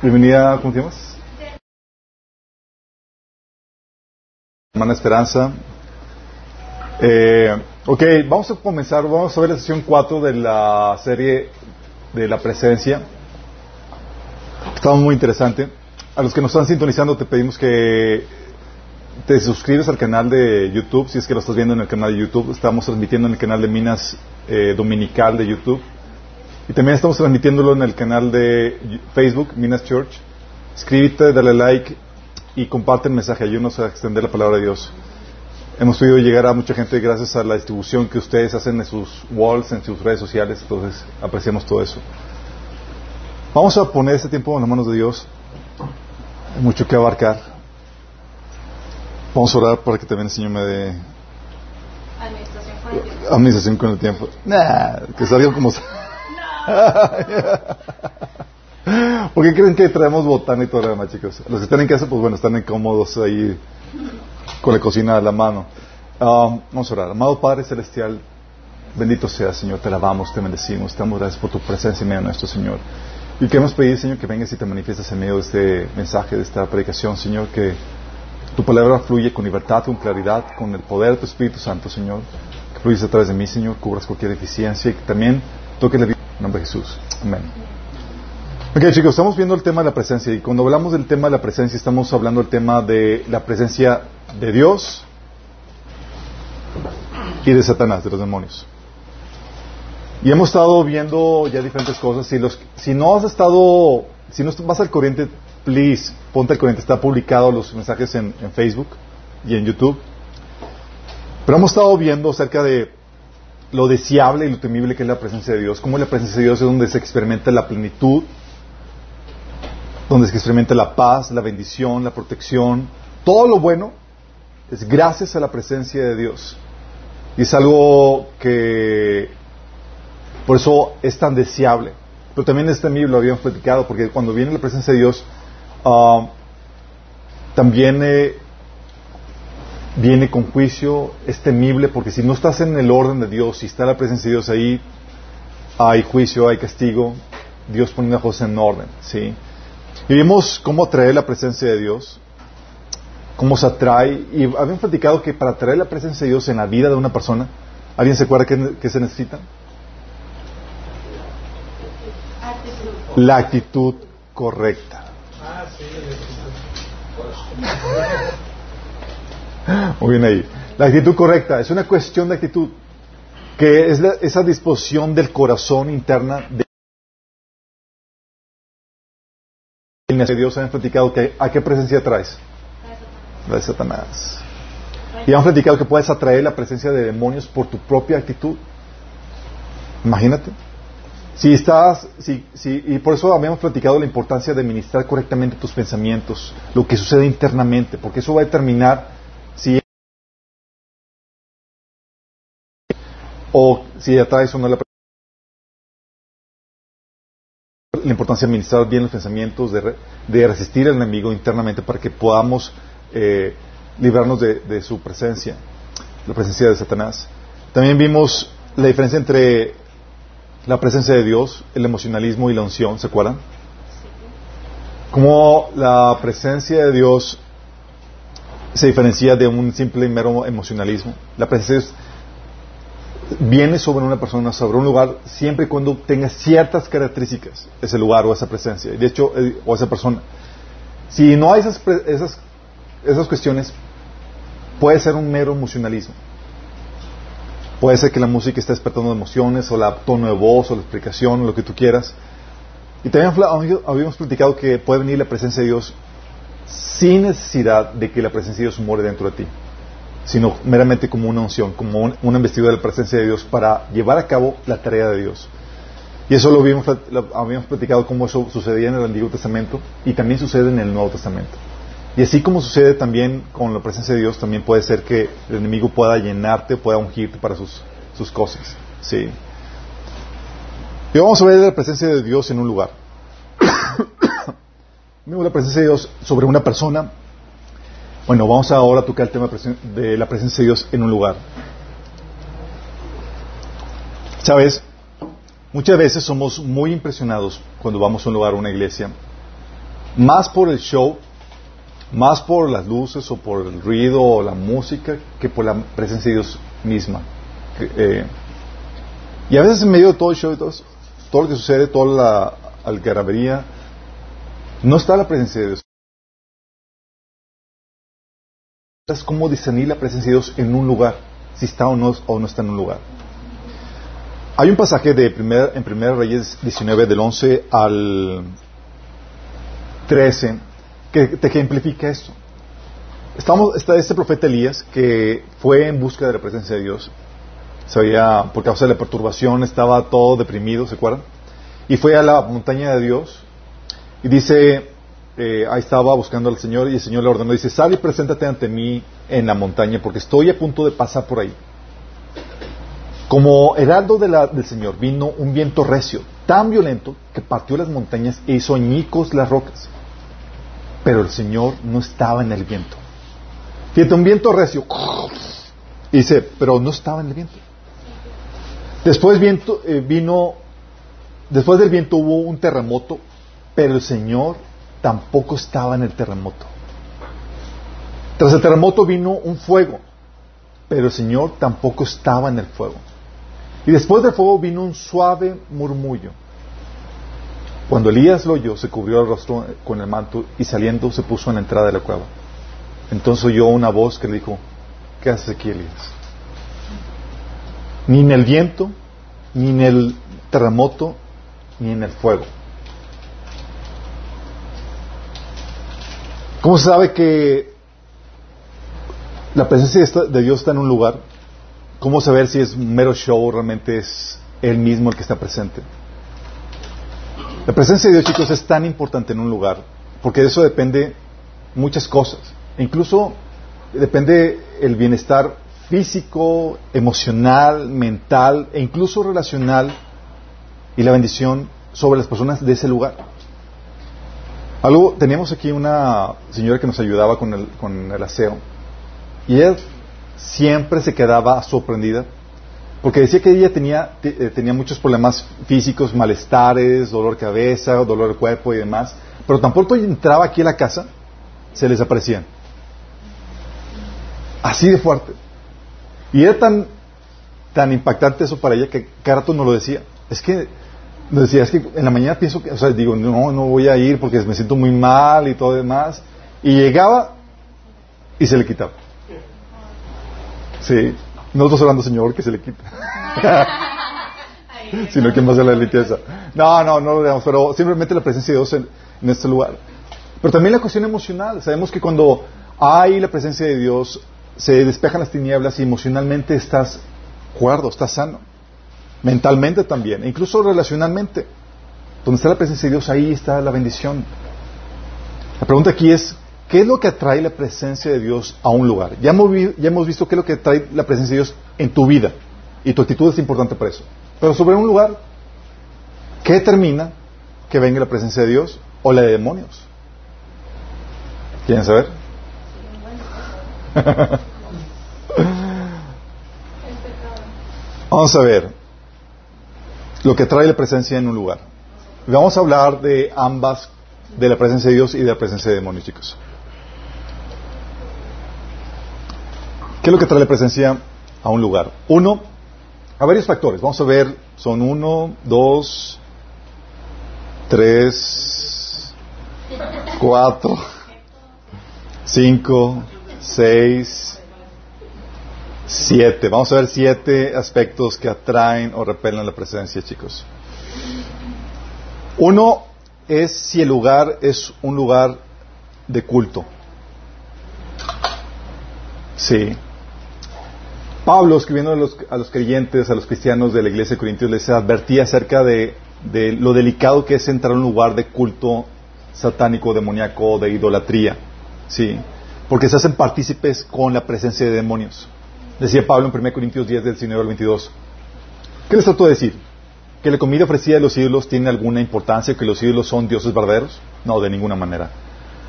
Bienvenida, ¿cómo te llamas? Hermana Esperanza. Eh, ok, vamos a comenzar, vamos a ver la sesión 4 de la serie de la presencia. Está muy interesante. A los que nos están sintonizando te pedimos que te suscribes al canal de YouTube, si es que lo estás viendo en el canal de YouTube. Estamos transmitiendo en el canal de Minas eh, Dominical de YouTube. Y también estamos transmitiéndolo en el canal de Facebook, Minas Church. Escríbete, dale like y comparte el mensaje. Ayúdanos a extender la palabra de Dios. Hemos podido llegar a mucha gente gracias a la distribución que ustedes hacen en sus walls, en sus redes sociales. Entonces, apreciamos todo eso. Vamos a poner este tiempo en las manos de Dios. Hay mucho que abarcar. Vamos a orar para que también el Señor me dé Administración con el tiempo. administración con el tiempo. Nah, que salga como... ¿Por qué creen que traemos botana y todo lo demás, chicos? Los que están en casa, pues bueno, están incómodos ahí con la cocina a la mano. Um, vamos a orar. Amado Padre Celestial, bendito sea, Señor, te alabamos, te bendecimos, te damos gracias por tu presencia en medio de nuestro Señor. Y queremos pedir, Señor, que vengas y te manifiestes en medio de este mensaje, de esta predicación, Señor, que tu palabra fluye con libertad, con claridad, con el poder de tu Espíritu Santo, Señor. Que fluyes a través de mí, Señor, cubras cualquier deficiencia y que también toques la vida en nombre de Jesús. Amén. Ok, chicos, estamos viendo el tema de la presencia y cuando hablamos del tema de la presencia estamos hablando del tema de la presencia de Dios y de Satanás, de los demonios. Y hemos estado viendo ya diferentes cosas. Si, no has estado, si no vas al corriente, please, ponte al corriente. Está publicado los mensajes en, en Facebook y en YouTube. Pero hemos estado viendo acerca de lo deseable y lo temible que es la presencia de Dios. Cómo la presencia de Dios es donde se experimenta la plenitud, donde se experimenta la paz, la bendición, la protección. Todo lo bueno es gracias a la presencia de Dios. Y es algo que por eso es tan deseable. Pero también es temible, lo habíamos platicado, porque cuando viene la presencia de Dios, uh, también eh, viene con juicio, es temible, porque si no estás en el orden de Dios, si está la presencia de Dios ahí, hay juicio, hay castigo, Dios pone las cosas en orden, ¿sí? Y vimos cómo atraer la presencia de Dios, cómo se atrae, y habíamos platicado que para atraer la presencia de Dios en la vida de una persona, ¿alguien se acuerda qué, se necesita? La actitud correcta. Muy bien ahí. La actitud correcta es una cuestión de actitud, que es la- esa disposición del corazón interna de Dios. Hemos platicado que a qué presencia traes? La de Satanás. Y hemos platicado que puedes atraer la presencia de demonios por tu propia actitud. Imagínate. Si estás, si, si, y por eso habíamos platicado la importancia de administrar correctamente tus pensamientos, lo que sucede internamente, porque eso va a determinar si atraes o no la la importancia de administrar bien los pensamientos, de, re- de resistir al enemigo internamente para que podamos eh, librarnos de, de su presencia, la presencia de Satanás. También vimos la diferencia entre la presencia de Dios, el emocionalismo y la unción, ¿se acuerdan? Como la presencia de Dios se diferencia de un simple y mero emocionalismo. La presencia de viene sobre una persona, sobre un lugar, siempre y cuando tenga ciertas características ese lugar o esa presencia, de hecho, eh, o esa persona. Si no hay esas, esas, esas cuestiones, puede ser un mero emocionalismo. Puede ser que la música esté despertando emociones, o la tono de voz, o la explicación, lo que tú quieras. Y también habíamos platicado que puede venir la presencia de Dios sin necesidad de que la presencia de Dios more dentro de ti, sino meramente como una unción, como un- una investidura de la presencia de Dios para llevar a cabo la tarea de Dios. Y eso lo habíamos, platicado cómo eso sucedía en el Antiguo Testamento y también sucede en el Nuevo Testamento. Y así como sucede también con la presencia de Dios, también puede ser que el enemigo pueda llenarte, pueda ungirte para sus, sus cosas. Sí. Y vamos a ver la presencia de Dios en un lugar. La presencia de Dios sobre una persona. Bueno, vamos ahora a tocar el tema de la presencia de Dios en un lugar. ¿Sabes? Muchas veces somos muy impresionados cuando vamos a un lugar, a una iglesia, más por el show, más por las luces o por el ruido o la música que por la presencia de Dios misma. Eh, y a veces en medio de todo el show y todo, todo lo que sucede, toda la algarabería, no está la presencia de Dios. Es como discernir la presencia de Dios en un lugar, si está o no, o no está en un lugar. Hay un pasaje de primer, en 1 Reyes 19, del 11 al 13, que te ejemplifica esto. Estamos, está este profeta Elías que fue en busca de la presencia de Dios. Se había, por causa de la perturbación, estaba todo deprimido, ¿se acuerdan? Y fue a la montaña de Dios y dice, eh, ahí estaba buscando al Señor y el Señor le ordenó, dice, sal y preséntate ante mí en la montaña porque estoy a punto de pasar por ahí. Como heraldo del Señor vino un viento recio, tan violento que partió las montañas e hizo añicos las rocas. Pero el Señor no estaba en el viento. Fíjate, un viento recio. dice, pero no estaba en el viento. Después viento, eh, vino, después del viento hubo un terremoto, pero el Señor tampoco estaba en el terremoto. Tras el terremoto vino un fuego, pero el Señor tampoco estaba en el fuego. Y después del fuego vino un suave murmullo. Cuando Elías lo oyó, se cubrió el rostro con el manto y saliendo se puso en la entrada de la cueva. Entonces oyó una voz que le dijo, ¿qué haces aquí, Elías? Ni en el viento, ni en el terremoto, ni en el fuego. ¿Cómo se sabe que la presencia de Dios está en un lugar? ¿Cómo saber si es mero show o realmente es Él mismo el que está presente? La presencia de Dios, chicos, es tan importante en un lugar, porque de eso depende muchas cosas. E incluso depende el bienestar físico, emocional, mental e incluso relacional y la bendición sobre las personas de ese lugar. Algo, teníamos aquí una señora que nos ayudaba con el, con el aseo y ella siempre se quedaba sorprendida porque decía que ella tenía, eh, tenía muchos problemas físicos, malestares, dolor de cabeza, dolor de cuerpo y demás, pero tampoco entraba aquí a la casa, se les aparecían. Así de fuerte. Y era tan, tan impactante eso para ella que cada rato no lo decía. Es que me decía, es que en la mañana pienso que, o sea, digo, no, no voy a ir porque me siento muy mal y todo demás. Y llegaba y se le quitaba. Sí. Nosotros hablando, Señor, que se le quita. Sino que más de la limpieza. No, no, no lo digamos, pero simplemente la presencia de Dios en, en, este lugar. Pero también la cuestión emocional. Sabemos que cuando hay la presencia de Dios, se despejan las tinieblas y emocionalmente estás cuerdo, estás sano mentalmente también, e incluso relacionalmente. Donde está la presencia de Dios, ahí está la bendición. La pregunta aquí es, ¿qué es lo que atrae la presencia de Dios a un lugar? Ya hemos, ya hemos visto qué es lo que atrae la presencia de Dios en tu vida, y tu actitud es importante para eso. Pero sobre un lugar, ¿qué determina que venga la presencia de Dios o la de demonios? ¿Quieren saber? Vamos a ver lo que trae la presencia en un lugar. Vamos a hablar de ambas, de la presencia de Dios y de la presencia de demonios, chicos. ¿Qué es lo que trae la presencia a un lugar? Uno, a varios factores. Vamos a ver, son uno, dos, tres, cuatro, cinco, seis, Siete. Vamos a ver siete aspectos que atraen o repelen la presencia, chicos. Uno es si el lugar es un lugar de culto. Sí. Pablo, escribiendo a los, a los, creyentes, a los cristianos de la iglesia de Corintios, les advertía acerca de, de, lo delicado que es entrar a un lugar de culto satánico, demoníaco, de idolatría. Sí. Porque se hacen partícipes con la presencia de demonios. Decía Pablo en 1 Corintios 10, del 19 al 22. ¿Qué les trato de decir? ¿Que la comida ofrecida de los ídolos tiene alguna importancia? ¿Que los ídolos son dioses verdaderos? No, de ninguna manera.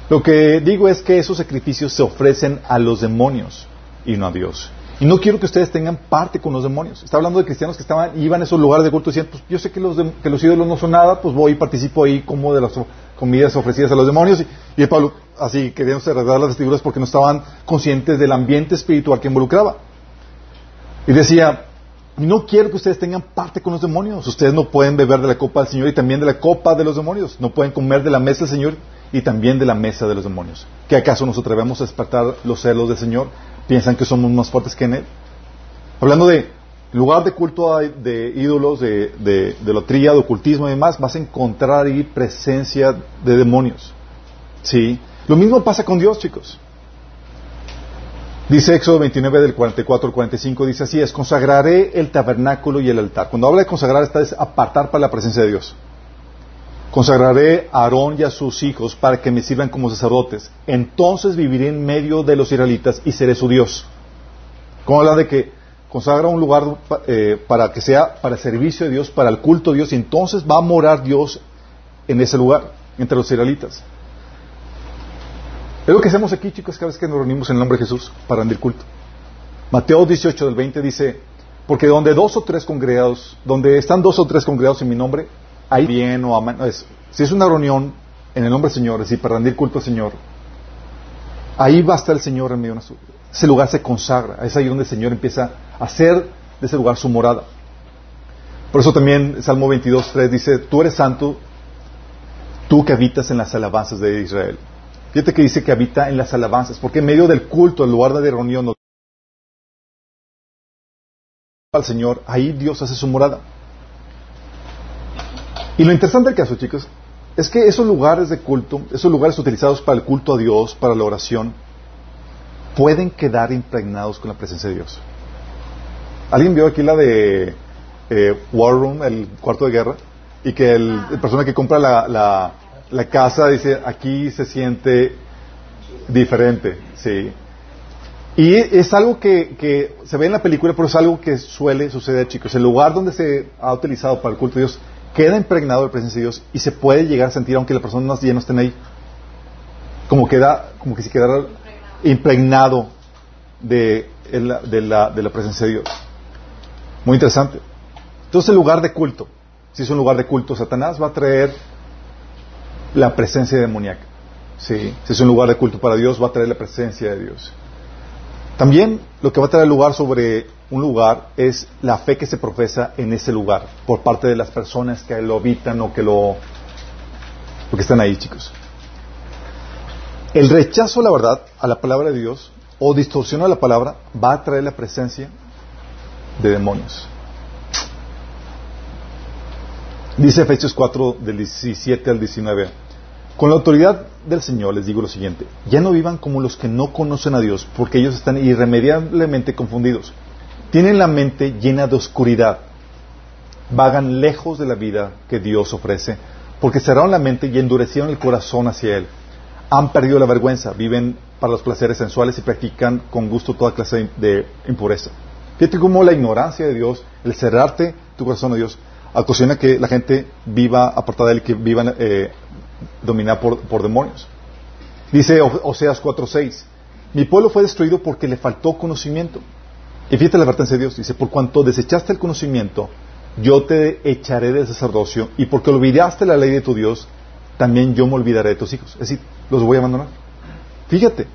Lo que digo es que esos sacrificios se ofrecen a los demonios y no a Dios. Y no quiero que ustedes tengan parte con los demonios. Está hablando de cristianos que estaban, iban a esos lugares de culto y decían, pues yo sé que los, que los ídolos no son nada, pues voy y participo ahí como, de comidas ofrecidas a los demonios. Y, Pablo, así, querían cerrar las vestiduras porque no estaban conscientes del ambiente espiritual que involucraba. Y decía, no quiero que ustedes tengan parte con los demonios. Ustedes no pueden beber de la copa del Señor y también de la copa de los demonios. No pueden comer de la mesa del Señor y también de la mesa de los demonios. ¿Que acaso nos atrevemos a despertar los celos del Señor? ¿Piensan que somos más fuertes que en Él? Hablando de lugar de culto de ídolos, de, de, de lotría, de ocultismo y demás, vas a encontrar ahí presencia de demonios. ¿Sí? Lo mismo pasa con Dios, chicos. Dice Éxodo 29 del 44 al 45, dice así, es, consagraré el tabernáculo y el altar. Cuando habla de consagrar, está es apartar para la presencia de Dios. Consagraré a Aarón y a sus hijos para que me sirvan como sacerdotes. Entonces viviré en medio de los israelitas y seré su Dios. Como habla de que consagra un lugar eh, para que sea para el servicio de Dios, para el culto de Dios, y entonces va a morar Dios en ese lugar, entre los israelitas. Es lo que hacemos aquí, chicos, cada vez que nos reunimos en el nombre de Jesús para rendir culto. Mateo 18 del 20 dice, porque donde dos o tres congregados, donde están dos o tres congregados en mi nombre, ahí bien o aman, si es una reunión en el nombre del Señor, es decir, para rendir culto al Señor, ahí va a estar el Señor en medio de ese lugar se consagra, es ahí donde el Señor empieza a hacer de ese lugar su morada. Por eso también Salmo 22, 3 dice, tú eres santo, tú que habitas en las alabanzas de Israel. Fíjate que dice que habita en las alabanzas, porque en medio del culto, en lugar de reunión al Señor, ahí Dios hace su morada. Y lo interesante del caso, chicos, es que esos lugares de culto, esos lugares utilizados para el culto a Dios, para la oración, pueden quedar impregnados con la presencia de Dios. ¿Alguien vio aquí la de eh, War Room, el cuarto de guerra? Y que el, la persona que compra la la casa dice, aquí se siente diferente, sí. Y es algo que, se ve en la película, pero es algo que suele suceder, chicos. El lugar donde se ha utilizado para el culto de Dios queda impregnado de la presencia de Dios y se puede llegar a sentir, aunque la persona ya no estén ahí, como, queda, como que se quedara impregnado de, de, la, de la presencia de Dios. Muy interesante. Entonces el lugar de culto, si es un lugar de culto, Satanás va a traer la presencia demoníaca. ¿sí? Si es un lugar de culto para Dios, va a traer la presencia de Dios. También lo que va a traer lugar sobre un lugar es la fe que se profesa en ese lugar por parte de las personas que lo habitan o que lo, lo que están ahí, chicos. El rechazo a la verdad, a la palabra de Dios, o distorsión a la palabra, va a traer la presencia de demonios. Dice Efesios 4 del 17 al 19. Con la autoridad del Señor les digo lo siguiente, ya no vivan como los que no conocen a Dios, porque ellos están irremediablemente confundidos. Tienen la mente llena de oscuridad, vagan lejos de la vida que Dios ofrece, porque cerraron la mente y endurecieron el corazón hacia Él. Han perdido la vergüenza, viven para los placeres sensuales y practican con gusto toda clase de impureza. Fíjate cómo la ignorancia de Dios, el cerrarte tu corazón a Dios, ocasiona que la gente viva apartada de él, que vivan eh, dominada por, demonios. Dice Oseas 4:6, mi pueblo fue destruido porque le faltó conocimiento. Y fíjate la advertencia de Dios, dice, por cuanto desechaste el conocimiento, yo te echaré del sacerdocio, y porque olvidaste la ley de tu Dios, también yo me olvidaré de tus hijos. Es decir, los voy a abandonar. Fíjate,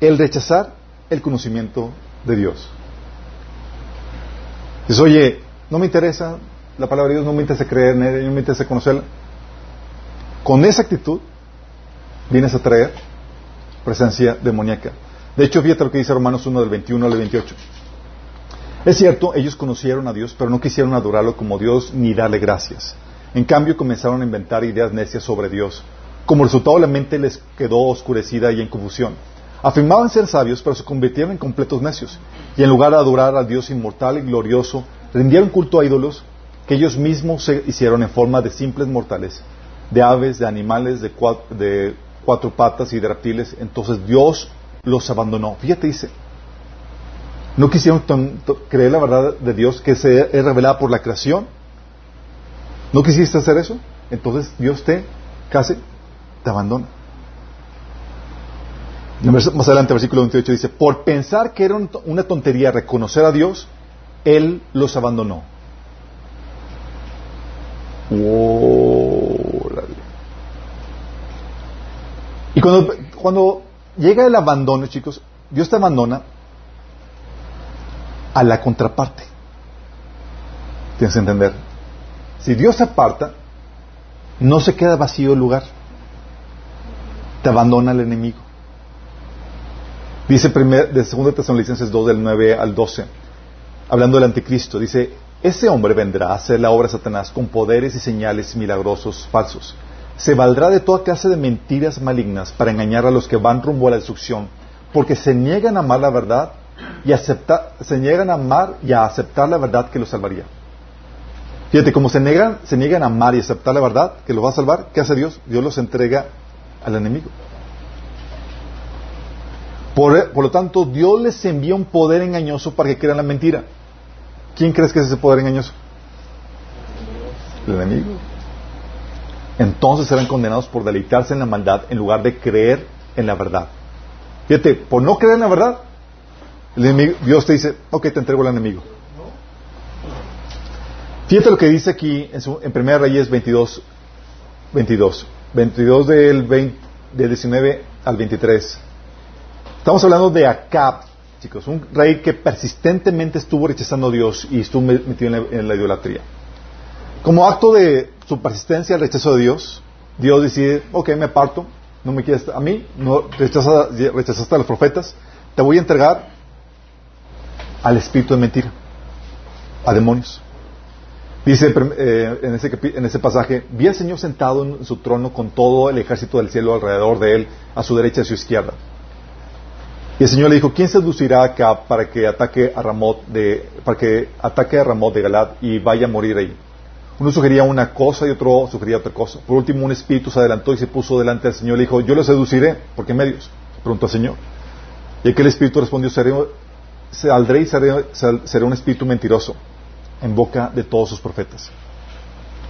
el rechazar el conocimiento de Dios. Dices, oye, no me interesa, la palabra de Dios no me interesa creer en ella, no me interesa conocerla. Con esa actitud vienes a traer presencia demoníaca. De hecho, fíjate lo que dice Romanos 1 del 21 al 28. Es cierto, ellos conocieron a Dios, pero no quisieron adorarlo como Dios ni darle gracias. En cambio, comenzaron a inventar ideas necias sobre Dios. Como resultado, la mente les quedó oscurecida y en confusión. Afirmaban ser sabios, pero se convirtieron en completos necios. Y en lugar de adorar al Dios inmortal y glorioso, rendieron culto a ídolos ellos mismos se hicieron en forma de simples mortales, de aves, de animales, de cuatro, patas y de reptiles. Entonces Dios los abandonó. Fíjate, dice, no quisieron creer la verdad de Dios que se es revelada por la creación. ¿No quisiste hacer eso? Entonces Dios te casi te abandona. Más adelante, versículo 28 dice, por pensar que era una tontería reconocer a Dios, Él los abandonó. Y cuando, cuando llega el abandono, chicos, Dios te abandona a la contraparte. Tienes que entender. Si Dios se aparta, no se queda vacío el lugar. Te abandona el enemigo. Dice primer, de 2 Tesalonicenses 2 del 9 al 12, hablando del anticristo, dice, ese hombre vendrá a hacer la obra de Satanás con poderes y señales milagrosos falsos. Se valdrá de toda clase de mentiras malignas para engañar a los que van rumbo a la destrucción, porque se niegan a amar la verdad y aceptar, se niegan a amar y a aceptar la verdad que los salvaría. Fíjate, como se niegan, se niegan a amar y aceptar la verdad que los va a salvar, ¿qué hace Dios? Dios los entrega al enemigo. Por, lo tanto, Dios les envía un poder engañoso para que crean la mentira. ¿Quién crees que es ese poder engañoso? El enemigo. Entonces serán condenados por deleitarse en la maldad en lugar de creer en la verdad. Fíjate, por no creer en la verdad, Dios te dice, ok, te entrego al enemigo. Fíjate lo que dice aquí en, su, en 1 Reyes 22, 22, 22 del, 20, del 19 al 23. Estamos hablando de Acab, chicos, un rey que persistentemente estuvo rechazando a Dios y estuvo metido en la, idolatría. Como acto de su persistencia al rechazo de Dios, Dios decide, ok, me parto, no me quieres a mí, no rechazaste a los profetas, te voy a entregar al espíritu de mentira, a demonios. Dice eh, en, ese, en, ese, pasaje, vi al Señor sentado en su trono con todo el ejército del cielo alrededor de él, a su derecha y a su izquierda. Y el Señor le dijo, ¿quién seducirá acá para que ataque a Ramot de, para que ataque a Ramot de Galad y vaya a morir ahí? Uno sugería una cosa y otro sugería otra cosa. Por último, un espíritu se adelantó y se puso delante del Señor y le dijo, yo lo seduciré. ¿Por qué medios? Preguntó al Señor. Y aquel espíritu respondió, saldré y seré, un espíritu mentiroso en boca de todos sus profetas.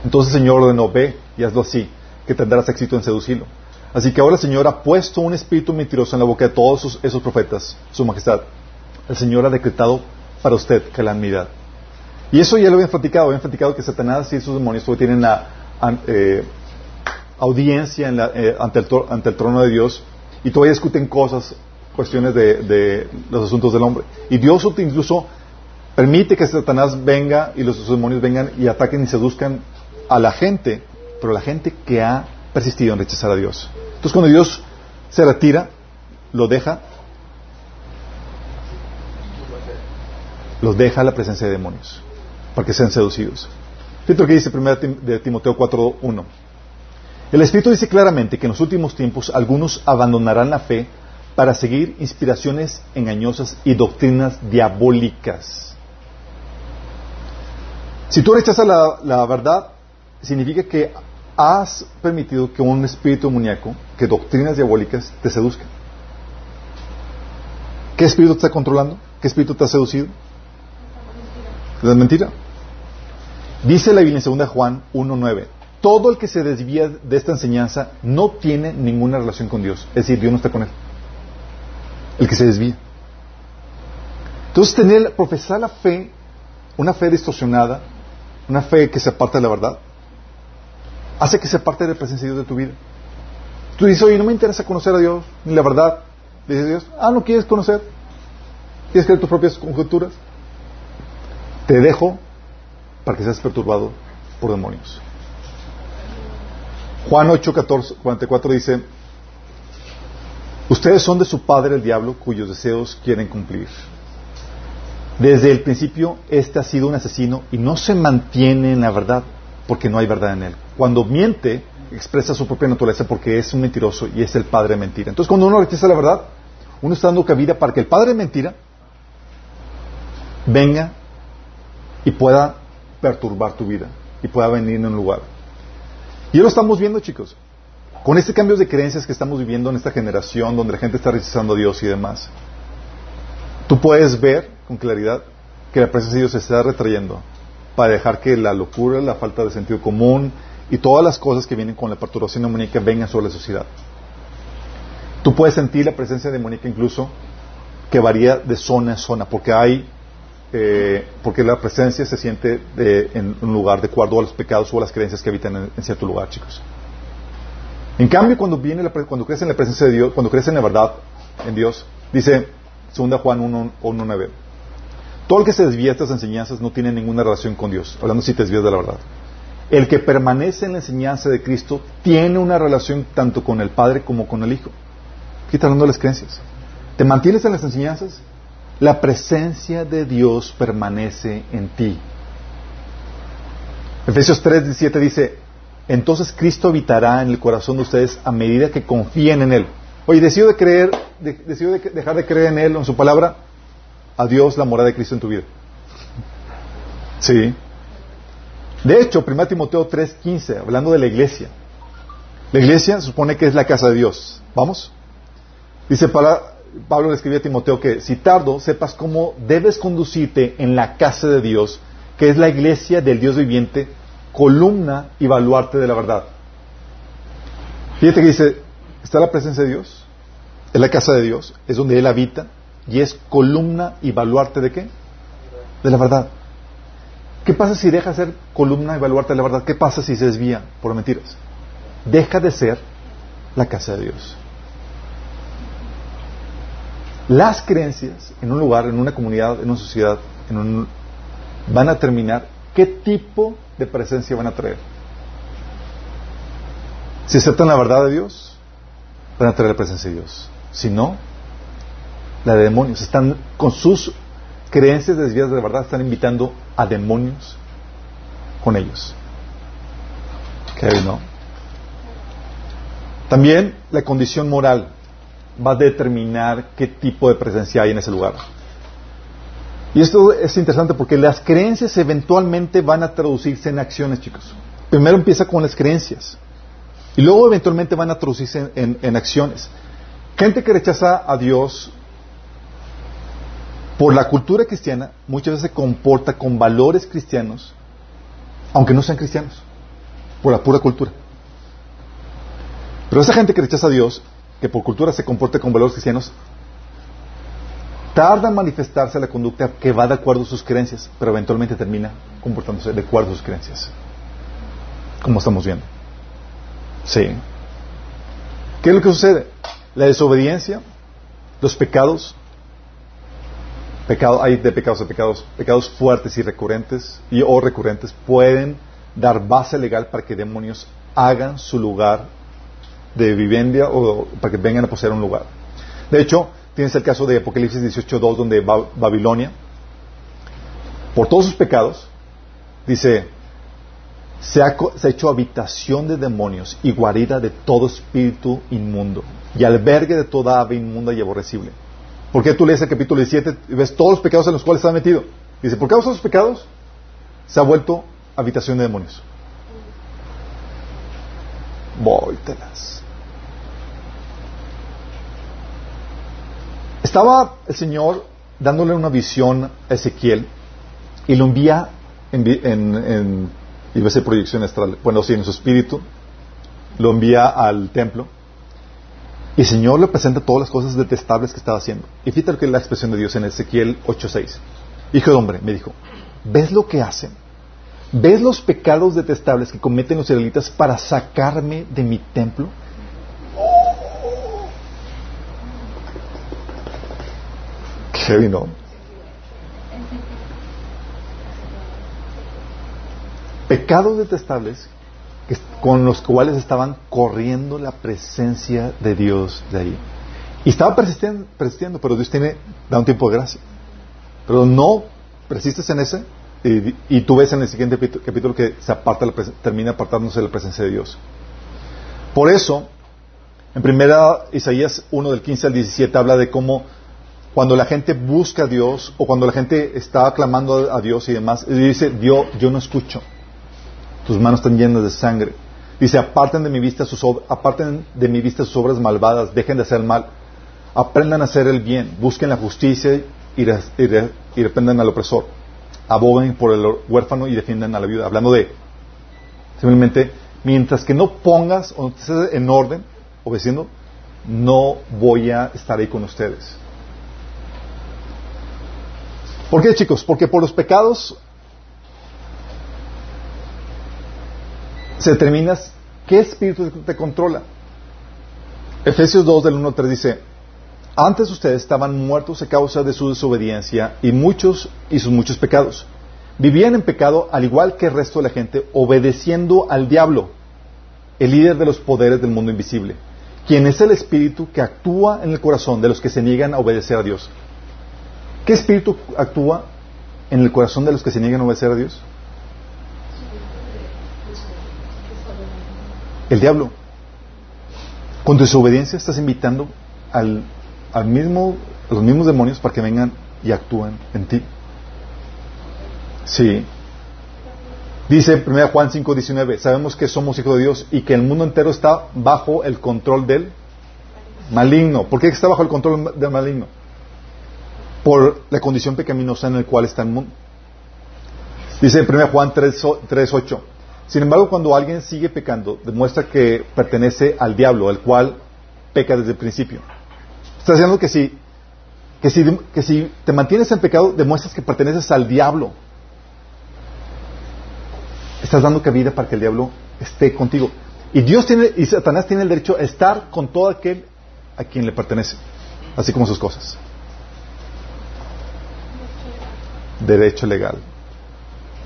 Entonces el Señor ordenó, ve y hazlo así, que tendrás éxito en seducirlo. Así que ahora el Señor ha puesto un espíritu mentiroso en la boca de todos esos, profetas, Su Majestad. El Señor ha decretado para usted calamidad. Y eso ya lo habían platicado, habían platicado que Satanás y sus demonios tienen la eh, audiencia eh, ante, el, trono de Dios y todavía discuten cosas, cuestiones de, los asuntos del hombre. Y Dios incluso permite que Satanás venga y los demonios vengan y ataquen y seduzcan a la gente, pero la gente que ha persistido en rechazar a Dios. Entonces cuando Dios se retira, lo deja, los deja a la presencia de demonios, para que sean seducidos. Fíjate lo que dice 1 de Timoteo 4.1. El Espíritu dice claramente que en los últimos tiempos algunos abandonarán la fe para seguir inspiraciones engañosas y doctrinas diabólicas. Si tú rechazas la, la verdad, significa que has permitido que un espíritu demoníaco, que doctrinas diabólicas te seduzcan. ¿Qué espíritu te está controlando? ¿Qué espíritu te ha seducido? La mentira. Dice la Biblia en 2 Juan 1.9, todo el que se desvía de esta enseñanza no tiene ninguna relación con Dios. Es decir, Dios no está con él. El que se desvía. Entonces, tener, profesar la fe, una fe distorsionada, una fe que se aparta de la verdad, hace que sea parte de la presencia de Dios de tu vida. Tú dices, oye, no me interesa conocer a Dios, ni la verdad. Dice Dios, ah, no quieres conocer. ¿Quieres creer tus propias conjeturas? Te dejo para que seas perturbado por demonios. Juan 8, 14, 44 dice, ustedes son de su padre el diablo cuyos deseos quieren cumplir. Desde el principio, este ha sido un asesino y no se mantiene en la verdad porque no hay verdad en él. Cuando miente, expresa su propia naturaleza porque es un mentiroso y es el padre de mentira. Entonces, cuando uno rechaza la verdad, uno está dando cabida para que el padre de mentira venga y pueda perturbar tu vida y pueda venir en un lugar. Y lo estamos viendo, chicos. Con este cambio de creencias que estamos viviendo en esta generación donde la gente está rechazando a Dios y demás, tú puedes ver con claridad que la presencia de Dios se está retrayendo para dejar que la locura, la falta de sentido común y todas las cosas que vienen con la perturbación demoníaca vengan sobre la sociedad. Tú puedes sentir la presencia demoníaca incluso que varía de zona a zona, porque hay, eh, porque la presencia se siente en un lugar de acuerdo a los pecados o a las creencias que habitan en, cierto lugar, chicos. En cambio, cuando viene la, cuando crees en la presencia de Dios, cuando crees en la verdad en Dios, dice 2 Juan 1, 1 9. Todo el que se desvía de estas enseñanzas no tiene ninguna relación con Dios, hablando si te desvías de la verdad. El que permanece en la enseñanza de Cristo tiene una relación tanto con el Padre como con el Hijo. Aquí está hablando de las creencias. ¿Te mantienes en las enseñanzas? La presencia de Dios permanece en ti. Efesios 3, 17 dice, entonces Cristo habitará en el corazón de ustedes a medida que confíen en Él. Oye, decido de creer, decido de dejar de creer en Él, en su palabra, a Dios la morada de Cristo en tu vida. Sí. De hecho, 1 Timoteo 3:15, hablando de la iglesia. La iglesia supone que es la casa de Dios. ¿Vamos? Dice Pablo le escribía a Timoteo que si tardo, sepas cómo debes conducirte en la casa de Dios, que es la iglesia del Dios viviente, columna y baluarte de la verdad. Fíjate que dice, está la presencia de Dios, es la casa de Dios, es donde Él habita, y es columna y baluarte de qué? De la verdad. ¿Qué pasa si deja de ser columna y baluarte de la verdad? ¿Qué pasa si se desvía por mentiras? Deja de ser la casa de Dios. Las creencias en un lugar, en una comunidad, en una sociedad, van a terminar qué tipo de presencia van a traer. Si aceptan la verdad de Dios, van a traer la presencia de Dios. Si no, la de demonios. Están con sus creencias desviadas de verdad, están invitando a demonios con ellos. ¿no? También la condición moral va a determinar qué tipo de presencia hay en ese lugar. Y esto es interesante porque las creencias eventualmente van a traducirse en acciones, chicos. Primero empieza con las creencias y luego eventualmente van a traducirse en, acciones. Gente que rechaza a Dios por la cultura cristiana muchas veces se comporta con valores cristianos, aunque no sean cristianos, por la pura cultura. Pero esa gente que rechaza a Dios, que por cultura se comporta con valores cristianos, tarda en manifestarse la conducta que va de acuerdo a sus creencias, pero eventualmente termina comportándose de acuerdo a sus creencias. Como estamos viendo. Sí. ¿Qué es lo que sucede? La desobediencia, los pecados, pecado, hay de pecados a pecados, pecados fuertes y recurrentes y o recurrentes pueden dar base legal para que demonios hagan su lugar de vivienda o para que vengan a poseer un lugar. De hecho, Tienes el caso de Apocalipsis 18.2 donde Babilonia, por todos sus pecados, dice, se ha, hecho habitación de demonios y guarida de todo espíritu inmundo y albergue de toda ave inmunda y aborrecible. ¿Por qué tú lees el capítulo 17 y ves todos los pecados en los cuales está metido? Dice, por causa de esos pecados se ha vuelto habitación de demonios. Vóltelas. Estaba el Señor dándole una visión a Ezequiel y lo envía en, en, proyección astral, bueno, sí, en su espíritu, lo envía al templo y el Señor le presenta todas las cosas detestables que estaba haciendo. Y fíjate que es la expresión de Dios en Ezequiel 8:6. Hijo de hombre, me dijo, ¿ves lo que hacen? ¿Ves los pecados detestables que cometen los israelitas para sacarme de mi templo? Pecados detestables con los cuales estaban corriendo la presencia de Dios de ahí. Y estaba persistiendo, pero Dios tiene, da un tiempo de gracia. Pero no persistes en ese y, tú ves en el siguiente capítulo que se aparta termina apartándose de la presencia de Dios. Por eso, en primera Isaías 1 del 15 al 17 habla de cómo cuando la gente busca a Dios o cuando la gente está clamando a Dios y demás, y dice, Dios, yo no escucho. Tus manos están llenas de sangre. Dice, aparten de mi vista sus, aparten de mi vista sus obras malvadas, dejen de hacer mal, aprendan a hacer el bien, busquen la justicia y, y, al opresor, aboguen por el huérfano y defiendan a la viuda. Hablando de, simplemente, mientras que no pongas o estés en orden, obedeciendo, no voy a estar ahí con ustedes. ¿Por qué, chicos? Porque por los pecados se determina qué espíritu te controla. Efesios 2 del 1 al 3 dice, antes ustedes estaban muertos a causa de su desobediencia y muchos y sus muchos pecados. Vivían en pecado al igual que el resto de la gente, obedeciendo al diablo, el líder de los poderes del mundo invisible, quien es el espíritu que actúa en el corazón de los que se niegan a obedecer a Dios. ¿Qué espíritu actúa en el corazón de los que se niegan a obedecer a Dios? El diablo. Con desobediencia estás invitando al, al mismo, a los mismos demonios para que vengan y actúen en ti. Sí. Dice 1 Juan 5, 19, sabemos que somos hijos de Dios y que el mundo entero está bajo el control del maligno. ¿Por qué está bajo el control del maligno? Por la condición pecaminosa en la cual está el mundo. Dice 1 Juan 3, 3, 8, sin embargo, cuando alguien sigue pecando, demuestra que pertenece al diablo, el cual peca desde el principio. Está diciendo que si, que si, que si te mantienes en pecado, demuestras que perteneces al diablo. Estás dando cabida para que el diablo esté contigo. Y Dios tiene, y Satanás tiene el derecho a estar con todo aquel a quien le pertenece, así como sus cosas. Derecho legal.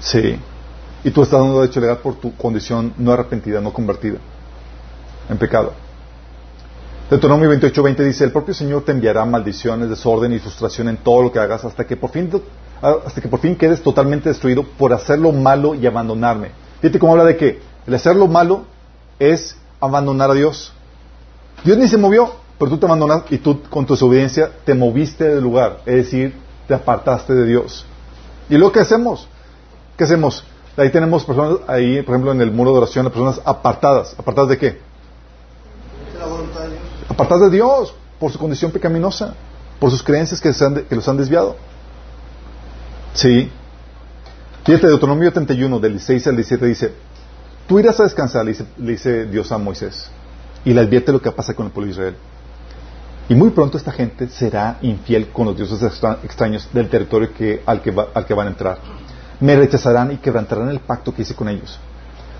Sí. Y tú estás dando derecho legal por tu condición no arrepentida, no convertida en pecado. Deuteronomio 28:20 dice, el propio Señor te enviará maldiciones, desorden y frustración en todo lo que hagas hasta que por fin, hasta que por fin quedes totalmente destruido por hacer lo malo y abandonarme. Fíjate cómo habla de que el hacer lo malo es abandonar a Dios. Dios ni se movió, pero tú te abandonas y tú con tu desobediencia te moviste del lugar, es decir, te apartaste de Dios. ¿Y lo que hacemos? ¿Qué hacemos? Ahí tenemos personas, ahí, por ejemplo, en el muro de oración, las personas apartadas. ¿Apartadas de qué? Apartadas de Dios, por su condición pecaminosa, por sus creencias que, que los han desviado. Sí. Fíjate, Deuteronomio 31, del 16 al 17, dice, tú irás a descansar, le dice, Dios a Moisés, y le advierte lo que pasa con el pueblo de Israel. Y muy pronto esta gente será infiel con los dioses extraños del territorio al, que al que van a entrar me rechazarán y quebrantarán el pacto que hice con ellos.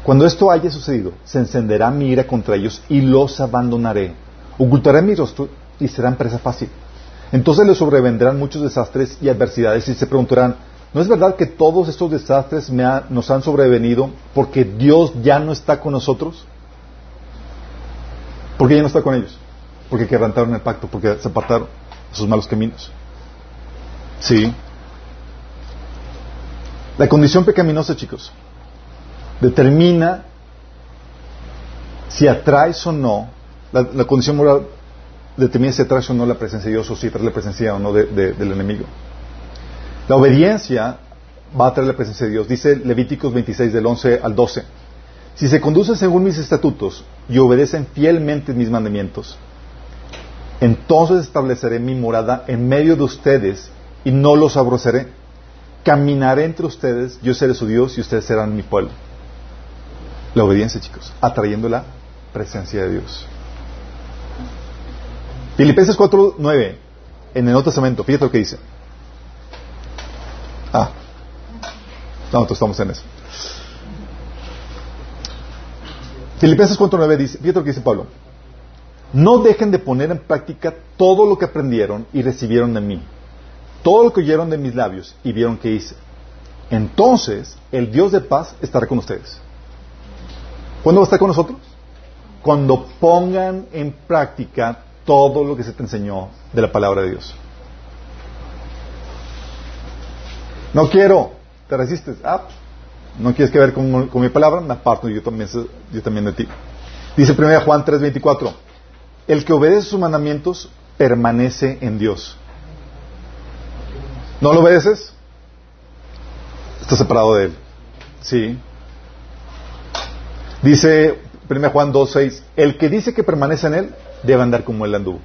Cuando esto haya sucedido, se encenderá mi ira contra ellos y los abandonaré. Ocultaré mi rostro y serán presa fácil. Entonces les sobrevendrán muchos desastres y adversidades y se preguntarán, ¿no es verdad que todos estos desastres nos han sobrevenido porque Dios ya no está con nosotros? ¿Por qué ya no está con ellos? Porque quebrantaron el pacto, porque se apartaron de sus malos caminos. Sí. La condición pecaminosa, chicos, determina si atraes o no, la, condición moral determina si atraes o no la presencia de Dios o si atraes la presencia o no del enemigo. La obediencia va a traer la presencia de Dios. Dice Levíticos 26 del 11 al 12. Si se conducen según mis estatutos y obedecen fielmente mis mandamientos, entonces estableceré mi morada en medio de ustedes y no los aborreceré caminaré entre ustedes, yo seré su Dios y ustedes serán mi pueblo. La obediencia, chicos, atrayendo la presencia de Dios. Filipenses 4.9, en el Nuevo Testamento, fíjate lo que dice. Ah, nosotros estamos en eso. Filipenses 4.9 dice, fíjate lo que dice Pablo. No dejen de poner en práctica todo lo que aprendieron y recibieron de mí todo lo que oyeron de mis labios y vieron que hice. Entonces el Dios de paz estará con ustedes. ¿Cuándo va a estar con nosotros? Cuando pongan en práctica todo lo que se te enseñó de la palabra de Dios. No quiero, te resistes. Ah, no quieres que ver con, mi palabra, me aparto yo también, yo también de ti. Dice 1 Juan 3:24, el que obedece sus mandamientos permanece en Dios ¿No lo obedeces? Estás separado de Él. Sí. Dice 1 Juan 2.6, el que dice que permanece en Él debe andar como Él anduvo.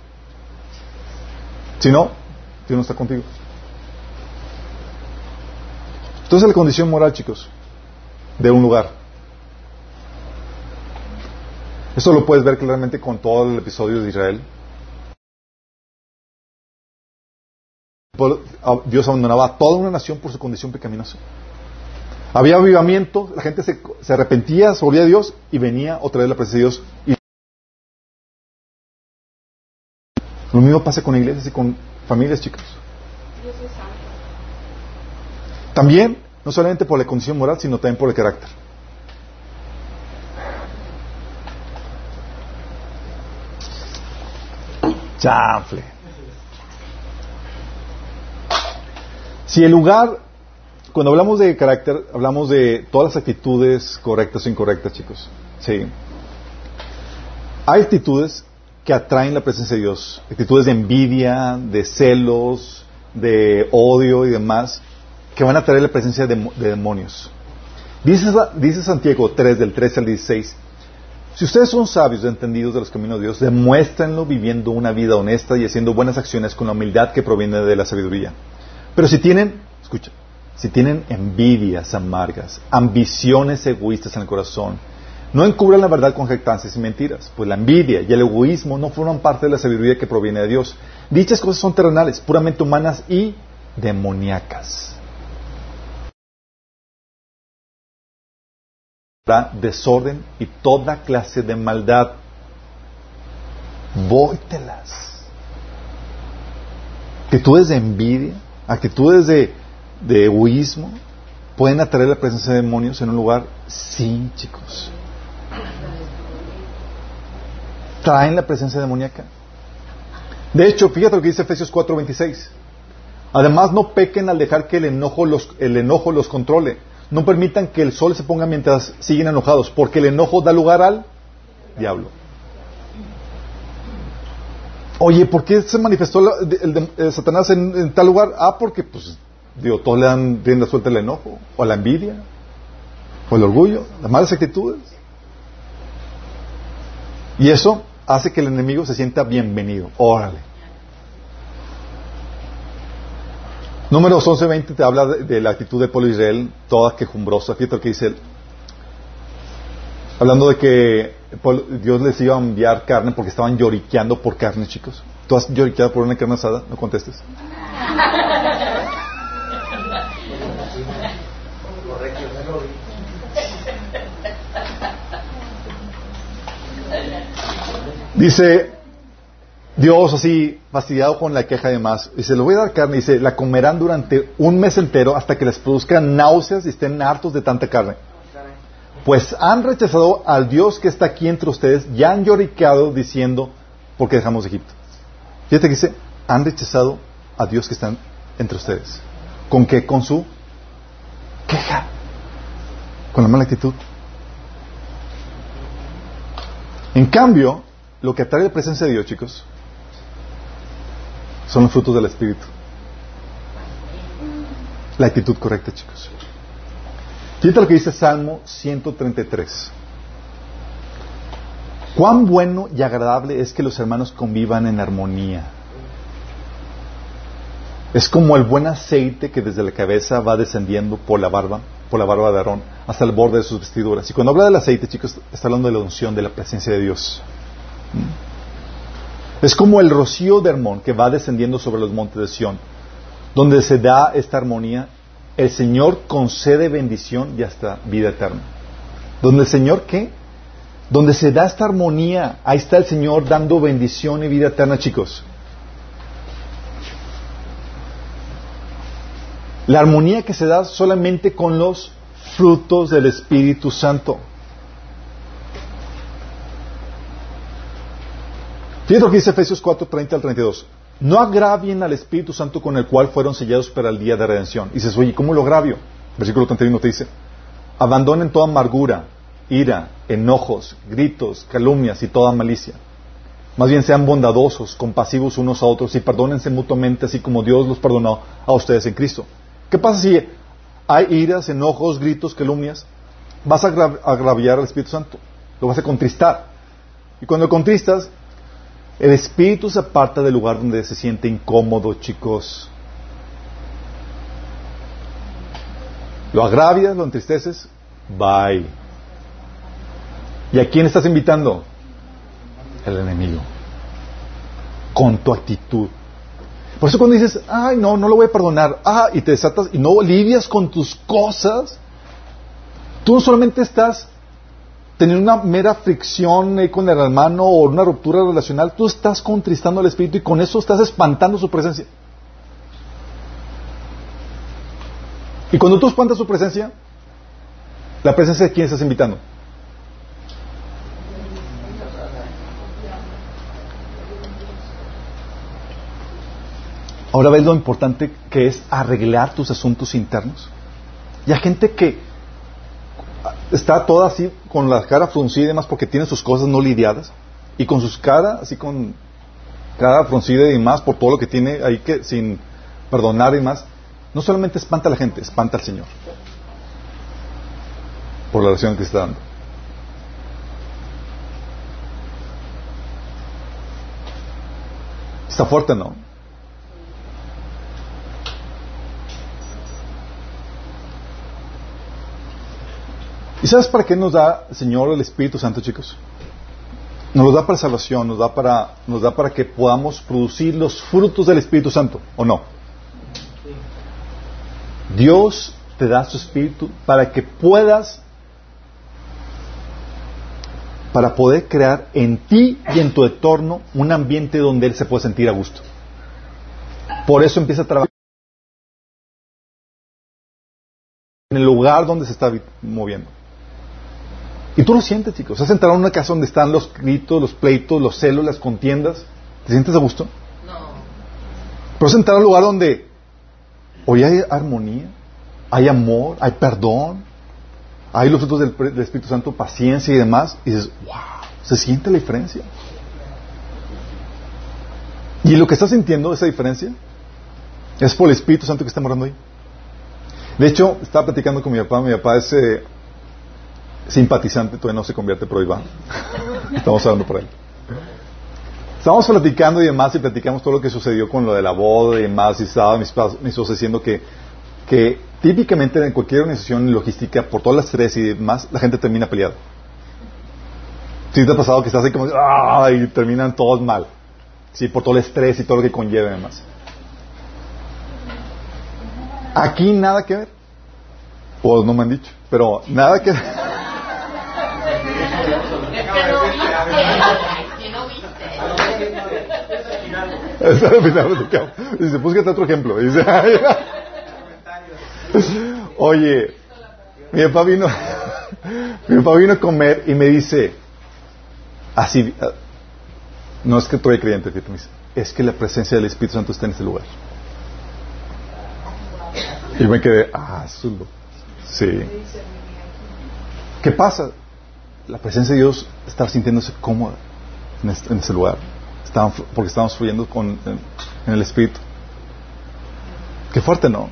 Si no, Dios no está contigo. Entonces la condición moral, chicos, de un lugar. Esto lo puedes ver claramente con todo el episodio de Israel. Dios abandonaba a toda una nación por su condición pecaminosa. Había avivamiento, la gente se, arrepentía, se volvía a Dios y venía otra vez la presencia de Dios Lo mismo pasa con iglesias y con familias, chicos. También, no solamente por la condición moral, sino también por el carácter. Chanfle. Si el lugar, cuando hablamos de carácter, hablamos de todas las actitudes correctas o incorrectas, chicos. Sí. Hay actitudes que atraen la presencia de Dios, actitudes de envidia, de celos, de odio y demás, que van a atraer la presencia de, de demonios. Dice, dice Santiago 3, del 13 al 16, si ustedes son sabios y entendidos de los caminos de Dios, demuéstrenlo viviendo una vida honesta y haciendo buenas acciones con la humildad que proviene de la sabiduría. Pero si tienen, escucha, si tienen envidias amargas, ambiciones egoístas en el corazón, no encubran la verdad con jactancias y mentiras, pues la envidia y el egoísmo no forman parte de la sabiduría que proviene de Dios. Dichas cosas son terrenales, puramente humanas y demoníacas. Desorden y toda clase de maldad. Vóytelas. Actitudes de envidia, actitudes de, de egoísmo, pueden atraer la presencia de demonios en un lugar, sí, chicos. Traen la presencia demoníaca. De hecho, fíjate lo que dice Efesios 4:26. Además, no pequen al dejar que el enojo, los, el enojo los controle. No permitan que el sol se ponga mientras siguen enojados, porque el enojo da lugar al diablo. Oye, ¿por qué se manifestó la- el de- el Satanás en, tal lugar? Ah, porque, pues, digo, todos le dan rienda suelta al enojo, o la envidia, o el orgullo, las malas actitudes. Y eso hace que el enemigo se sienta bienvenido. Órale. Números 11-20 te habla de, la actitud de Pablo Israel, toda quejumbrosa. Fíjate lo que dice él. Hablando de que Dios les iba a enviar carne porque estaban lloriqueando por carne, chicos. ¿Tú has lloriqueado por una carne asada? No contestes. Dice Dios así, fastidiado con la queja de más, dice, le voy a dar carne, dice, la comerán durante un mes entero hasta que les produzcan náuseas y estén hartos de tanta carne. Pues han rechazado al Dios que está aquí entre ustedes y han lloriqueado diciendo, ¿por qué dejamos Egipto? Fíjate que dice, han rechazado a Dios que está entre ustedes. ¿Con qué? Con su queja. Con la mala actitud. En cambio, lo que atrae la presencia de Dios, chicos, son los frutos del Espíritu. La actitud correcta, chicos. Fíjate lo que dice Salmo 133. Cuán bueno y agradable es que los hermanos convivan en armonía. Es como el buen aceite que desde la cabeza va descendiendo por la barba, por la barba de Aarón, hasta el borde de sus vestiduras. Y cuando habla del aceite, chicos, está hablando de la unción, de la presencia de Dios. Es como el rocío de Hermón que va descendiendo sobre los montes de Sión, donde se da esta armonía. El Señor concede bendición y hasta vida eterna. Donde el Señor, ¿qué? Donde se da esta armonía, ahí está el Señor dando bendición y vida eterna, chicos. La armonía que se da solamente con los frutos del Espíritu Santo. Fíjate lo que dice Efesios 4, 30 al 32. No agravien al Espíritu Santo con el cual fueron sellados para el día de redención. Y dices, oye, ¿cómo lo agravio? Versículo 31 te dice, abandonen toda amargura, ira, enojos, gritos, calumnias y toda malicia. Más bien sean bondadosos, compasivos unos a otros y perdónense mutuamente así como Dios los perdonó a ustedes en Cristo. ¿Qué pasa si hay iras, enojos, gritos, calumnias? Vas a agra- agraviar al Espíritu Santo, lo vas a contristar. Y cuando contristas, el espíritu se aparta del lugar donde se siente incómodo, chicos. Lo agravias, lo entristeces, bye. ¿Y a quién estás invitando? El enemigo. Con tu actitud. Por eso cuando dices, ay, no, no lo voy a perdonar, ah, y te desatas y no lidias con tus cosas, tú solamente estás tener una mera fricción eh, con el hermano o una ruptura relacional, tú estás contristando al Espíritu y con eso estás espantando su presencia. Y cuando tú espantas su presencia, la presencia de quién estás invitando. Ahora ves lo importante que es arreglar tus asuntos internos. Y hay gente que está toda así con la cara fruncida y demás porque tiene sus cosas no lidiadas y con sus caras así con cara fruncida y demás por todo lo que tiene ahí que sin perdonar y más, no solamente espanta a la gente, espanta al Señor por la oración que está dando. Está fuerte, ¿no? ¿Y sabes para qué nos da el Señor el Espíritu Santo, chicos? Nos lo da para salvación, nos da para, nos da para que podamos producir los frutos del Espíritu Santo, ¿o no? Dios te da su Espíritu para que puedas, para poder crear en ti y en tu entorno un ambiente donde Él se puede sentir a gusto. Por eso empieza a trabajar en el lugar donde se está moviendo. Y tú lo sientes, chicos. Has entrado en una casa donde están los gritos, los pleitos, los celos, las contiendas. ¿Te sientes a gusto? No. Pero has entrado a un lugar donde hoy hay armonía, hay amor, hay perdón, hay los frutos del, Espíritu Santo, paciencia y demás. Y dices, wow, se siente la diferencia. Y lo que estás sintiendo, esa diferencia, es por el Espíritu Santo que está morando ahí. De hecho, estaba platicando con mi papá. Mi papá es eh, simpatizante todavía no se convierte pero va. Estamos hablando por él. Estamos platicando y demás y platicamos todo lo que sucedió con lo de la boda y demás y estaba mis, mis diciendo que, que típicamente en cualquier organización logística por todas las tres y demás la gente termina peleada. Si te ha pasado que estás ahí como ¡ah! y terminan todos mal. Sí, por todo el estrés y todo lo que conlleva y demás. Aquí nada que ver. O no me han dicho, pero nada que ver. Dice, búsquete otro ejemplo. Dice, oye, mi papá vino, mi papá vino a comer y me dice, así, ah, no es que tú eres creyente, me dice, es que la presencia del Espíritu Santo está en ese lugar. Y me quedé, ah, Sí. ¿Qué pasa? La presencia de Dios está sintiéndose cómoda en, ese lugar porque estamos fluyendo con, en, el Espíritu. Qué fuerte, ¿no?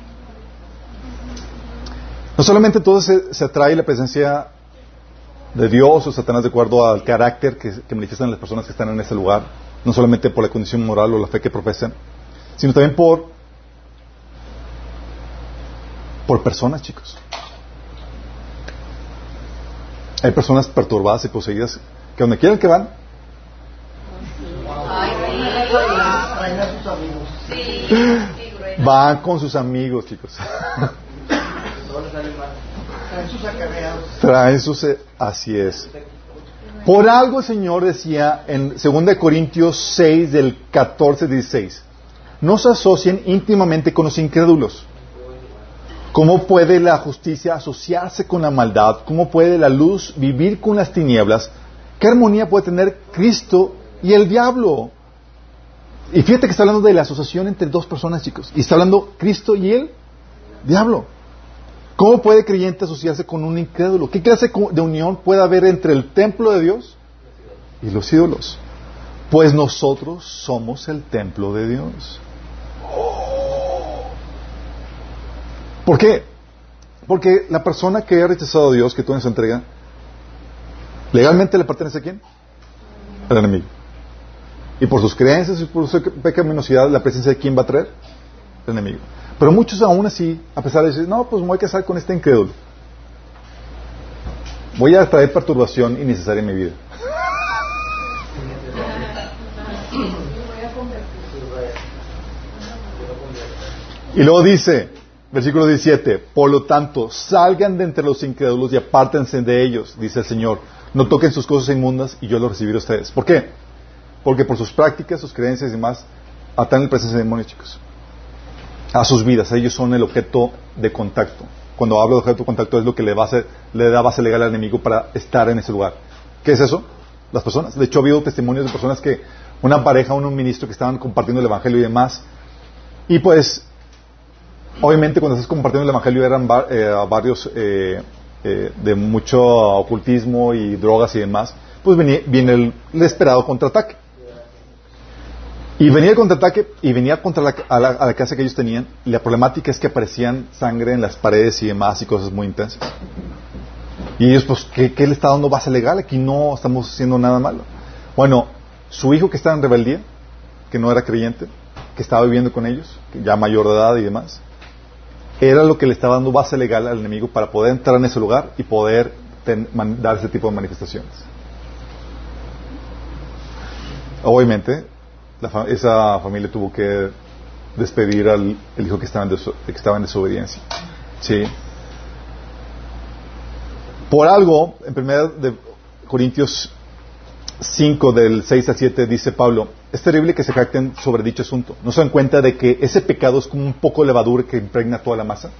No solamente entonces se, atrae la presencia de Dios o Satanás de acuerdo al carácter que, que, manifiestan las personas que están en ese lugar, no solamente por la condición moral o la fe que profesan, sino también por, por personas, chicos. Hay personas perturbadas y poseídas que donde quieran que van, Van con sus amigos, chicos. Traen sus así es. Por algo el Señor decía en 2 Corintios 6 del 14 16, no se asocien íntimamente con los incrédulos. ¿Cómo puede la justicia asociarse con la maldad? ¿Cómo puede la luz vivir con las tinieblas? ¿Qué armonía puede tener Cristo y el diablo? Y fíjate que está hablando de la asociación entre dos personas, chicos. Y está hablando Cristo y el diablo. ¿Cómo puede creyente asociarse con un incrédulo? ¿Qué clase de unión puede haber entre el templo de Dios y los ídolos? Pues nosotros somos el templo de Dios. ¿Por qué? Porque la persona que ha rechazado a Dios, que tú en esa entrega, legalmente le pertenece a quién? Al enemigo. Y por sus creencias y por su pecaminosidad, la presencia de quién va a traer? El enemigo. Pero muchos aún así, a pesar de decir, no, pues me voy a casar con este incrédulo. Voy a traer perturbación innecesaria en mi vida. Y luego dice, Versículo 17. Por lo tanto, salgan de entre los incrédulos y apártense de ellos, dice el Señor. No toquen sus cosas inmundas y yo los recibiré a ustedes. ¿Por qué? Porque por sus prácticas, sus creencias y demás, atan el presencia de demonios, chicos. A sus vidas. Ellos son el objeto de contacto. Cuando hablo de objeto de contacto es lo que le, le da base legal al enemigo para estar en ese lugar. ¿Qué es eso? Las personas. De hecho, ha habido testimonios de personas que, una pareja, un ministro que estaban compartiendo el Evangelio y demás, y pues Obviamente cuando estás compartiendo el Evangelio eran eh, varios eh, eh, de mucho ocultismo y drogas y demás, pues viene, el, esperado contraataque. Y venía el contraataque y venía contra la, a, la, casa que ellos tenían. Y la problemática es que aparecían sangre en las paredes y demás y cosas muy intensas. Y ellos, pues, ¿qué, qué le está dando base legal? Aquí no estamos haciendo nada malo. Bueno, su hijo que estaba en rebeldía, que no era creyente, que estaba viviendo con ellos, ya mayor de edad y demás, era lo que le estaba dando base legal al enemigo para poder entrar en ese lugar y poder dar ese tipo de manifestaciones. Obviamente, esa familia tuvo que despedir al hijo que estaba, en que estaba en desobediencia. ¿Sí? Por algo, en 1 de Corintios 5 del 6 al 7 dice Pablo, es terrible que se jacten sobre dicho asunto. ¿No se dan cuenta de que ese pecado es como un poco de levadura que impregna toda la masa?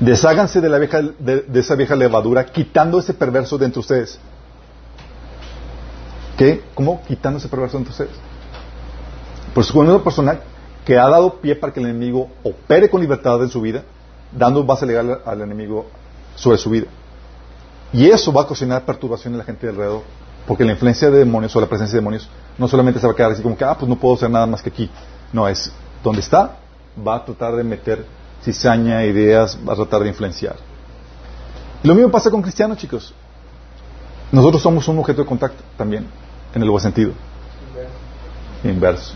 Desháganse de, la vieja, de, esa vieja levadura quitando ese perverso de entre ustedes. ¿Qué? ¿Cómo? Quitando ese perverso de entre ustedes. Por eso, una persona que ha dado pie para que el enemigo opere con libertad en su vida, dando base legal al enemigo sobre su vida. Y eso va a cocinar perturbación en la gente de alrededor. Porque la influencia de demonios o la presencia de demonios no solamente se va a quedar así como que, ah, pues no puedo hacer nada más que aquí. No, es donde está, va a tratar de meter cizaña, ideas, va a tratar de influenciar. Y lo mismo pasa con cristianos, chicos. Nosotros somos un objeto de contacto también, en el buen sentido. Inverso.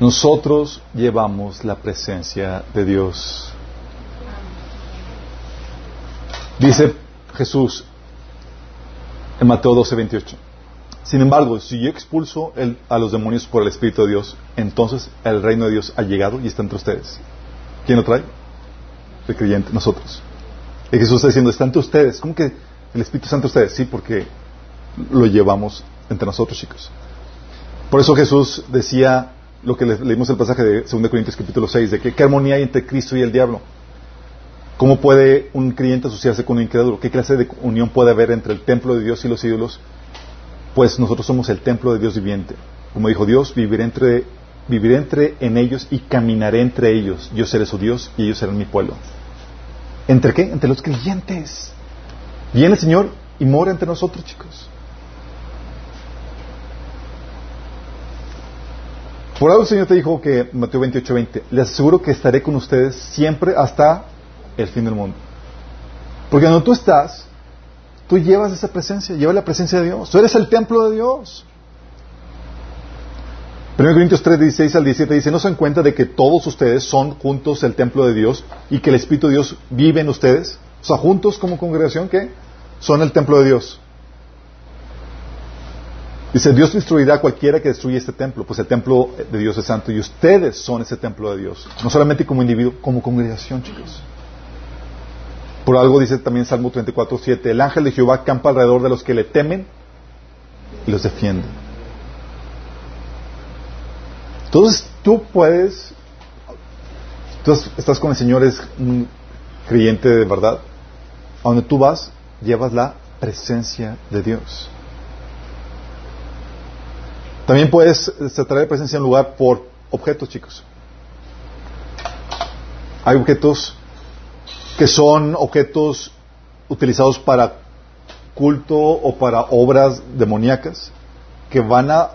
Nosotros llevamos la presencia de Dios. Dice Jesús Mateo 12, 28. Sin embargo, si yo expulso a los demonios por el Espíritu de Dios, entonces el reino de Dios ha llegado y está entre ustedes. ¿Quién lo trae? El creyente, nosotros. Y Jesús está diciendo, está entre ustedes. ¿Cómo que el Espíritu está entre ustedes? Sí, porque lo llevamos entre nosotros, chicos. Por eso Jesús decía lo que leímos el pasaje de 2 Corintios capítulo 6, de que qué armonía hay entre Cristo y el diablo. ¿Cómo puede un creyente asociarse con un incrédulo? ¿Qué clase de unión puede haber entre el templo de Dios y los ídolos? Pues nosotros somos el templo de Dios viviente. Como dijo Dios, viviré entre, viviré entre en ellos y caminaré entre ellos. Yo seré su Dios y ellos serán mi pueblo. ¿Entre qué? Entre los creyentes. Viene el Señor y mora entre nosotros, chicos. Por algo el Señor te dijo que, Mateo 28, 20, les aseguro que estaré con ustedes siempre hasta el fin del mundo. Porque cuando tú estás, tú llevas esa presencia, llevas la presencia de Dios. Tú eres el templo de Dios. 1 Corintios 3, 16 al 17 dice, ¿no se dan cuenta de que todos ustedes son juntos el templo de Dios y que el Espíritu de Dios vive en ustedes? O sea, juntos como congregación, ¿qué? Son el templo de Dios. Dice, Dios destruirá a cualquiera que destruya este templo, pues el templo de Dios es santo y ustedes son ese templo de Dios. No solamente como individuo, como congregación, chicos. Por algo dice también Salmo 34, 7, el ángel de Jehová campa alrededor de los que le temen y los defiende. Entonces tú puedes, tú estás con el Señor, es un creyente de verdad, a donde tú vas, llevas la presencia de Dios. También puedes traer presencia en lugar por objetos, chicos. Hay objetos que son objetos utilizados para culto o para obras demoníacas que van a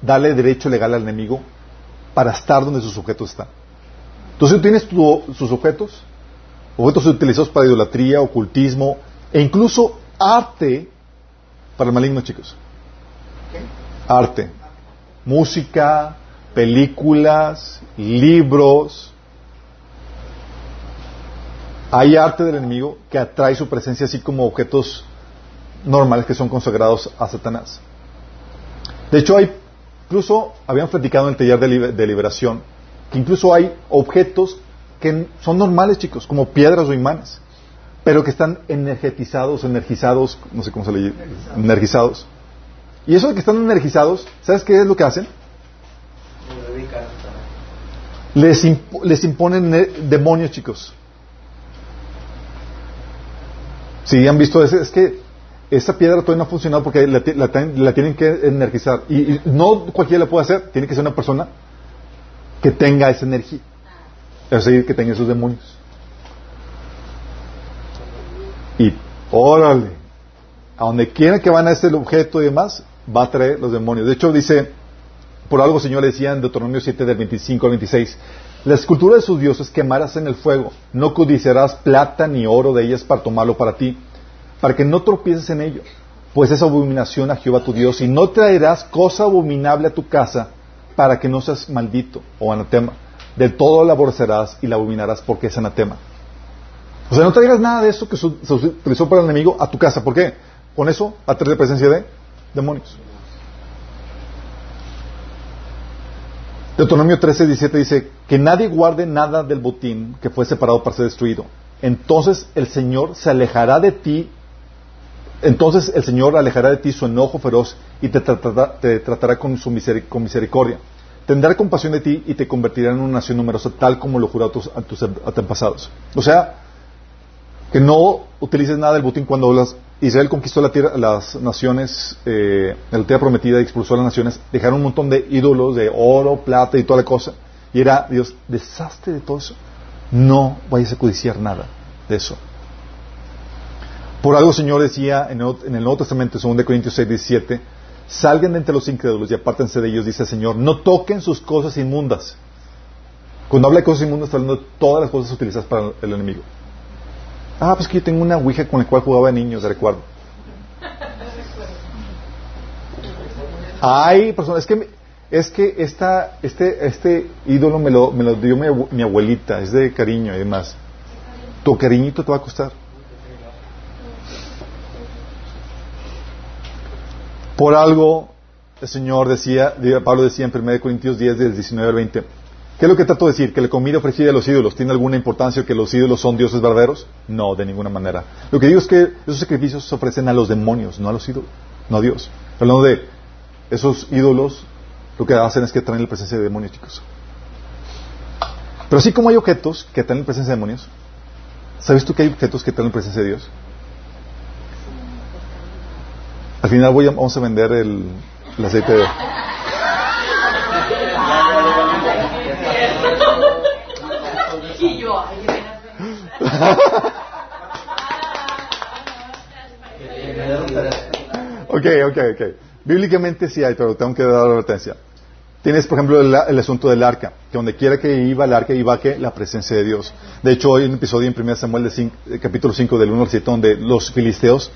darle derecho legal al enemigo para estar donde sus objetos están. Entonces tú tienes sus objetos, objetos utilizados para idolatría, ocultismo e incluso arte para el maligno, chicos. Arte, música, películas, libros, hay arte del enemigo que atrae su presencia así como objetos normales que son consagrados a Satanás. De hecho, hay, incluso habían platicado en el taller de, liberación que incluso hay objetos que son normales, chicos, como piedras o imanes, pero que están energetizados, energizados, no sé cómo se le dice, energizados. Y eso de que están energizados, ¿sabes qué es lo que hacen? Les, les imponen demonios, chicos. Si han visto eso, es que esa piedra todavía no ha funcionado porque la, tienen que energizar. Y, no cualquiera la puede hacer, tiene que ser una persona que tenga esa energía. Es decir, que tenga esos demonios. Y órale, a donde quiera que van a ese objeto y demás, va a traer los demonios. De hecho, dice, por algo Señor decía en Deuteronomio 7 del 25 al 26, la escultura de sus dioses quemarás en el fuego, no codiciarás plata ni oro de ellas para tomarlo para ti, para que no tropieces en ello, pues es abominación a Jehová tu Dios, y no traerás cosa abominable a tu casa para que no seas maldito o anatema. Del todo la aborrecerás y la abominarás porque es anatema. O sea, no traigas nada de eso que se utilizó para el enemigo a tu casa. ¿Por qué? Con eso atrae la presencia de demonios. Deuteronomio 13, 17 dice, que nadie guarde nada del botín que fue separado para ser destruido. Entonces el Señor se alejará de ti, entonces el Señor alejará de ti su enojo feroz y te tratará, con su misericordia. Tendrá compasión de ti y te convertirá en una nación numerosa tal como lo juró a tus, a tus antepasados. O sea, que no utilices nada del botín cuando las Israel conquistó la tierra, las naciones, eh, la tierra prometida y expulsó a las naciones, dejaron un montón de ídolos de oro, plata y toda la cosa. Y era, Dios, desastre de todo eso. No vayas a codiciar nada de eso. Por algo, Señor decía en el, Nuevo Testamento, 2 Corintios 6, 17, salgan de entre los incrédulos y apártense de ellos, dice el Señor, no toquen sus cosas inmundas. Cuando habla de cosas inmundas, está hablando de todas las cosas utilizadas para el enemigo. Ah, pues que yo tengo una ouija con la cual jugaba de niños, de recuerdo. Hay personas, es que, es que esta, este, este ídolo me lo, me lo dio mi, abuelita, es de cariño y demás. Tu cariñito te va a costar. Por algo, el Señor decía, Pablo decía en 1 Corintios 10, del 19 al 20, ¿Qué es lo que trato de decir? ¿Que la comida ofrecida a los ídolos tiene alguna importancia que los ídolos son dioses verdaderos? No, de ninguna manera. Lo que digo es que esos sacrificios se ofrecen a los demonios, no a los ídolos, no a Dios. Hablando de esos ídolos, lo que hacen es que traen la presencia de demonios, chicos. Pero así como hay objetos que traen la presencia de demonios, ¿sabes tú que hay objetos que traen la presencia de Dios? Al final voy a, vamos a vender el, el aceite de... ok, ok, ok. Bíblicamente sí hay, pero tengo que dar advertencia. Tienes, por ejemplo, el, asunto del arca, que donde quiera que iba el arca, iba que la presencia de Dios. De hecho, hay un episodio en 1 Samuel, de capítulo 5, del 1 al 7, donde los filisteos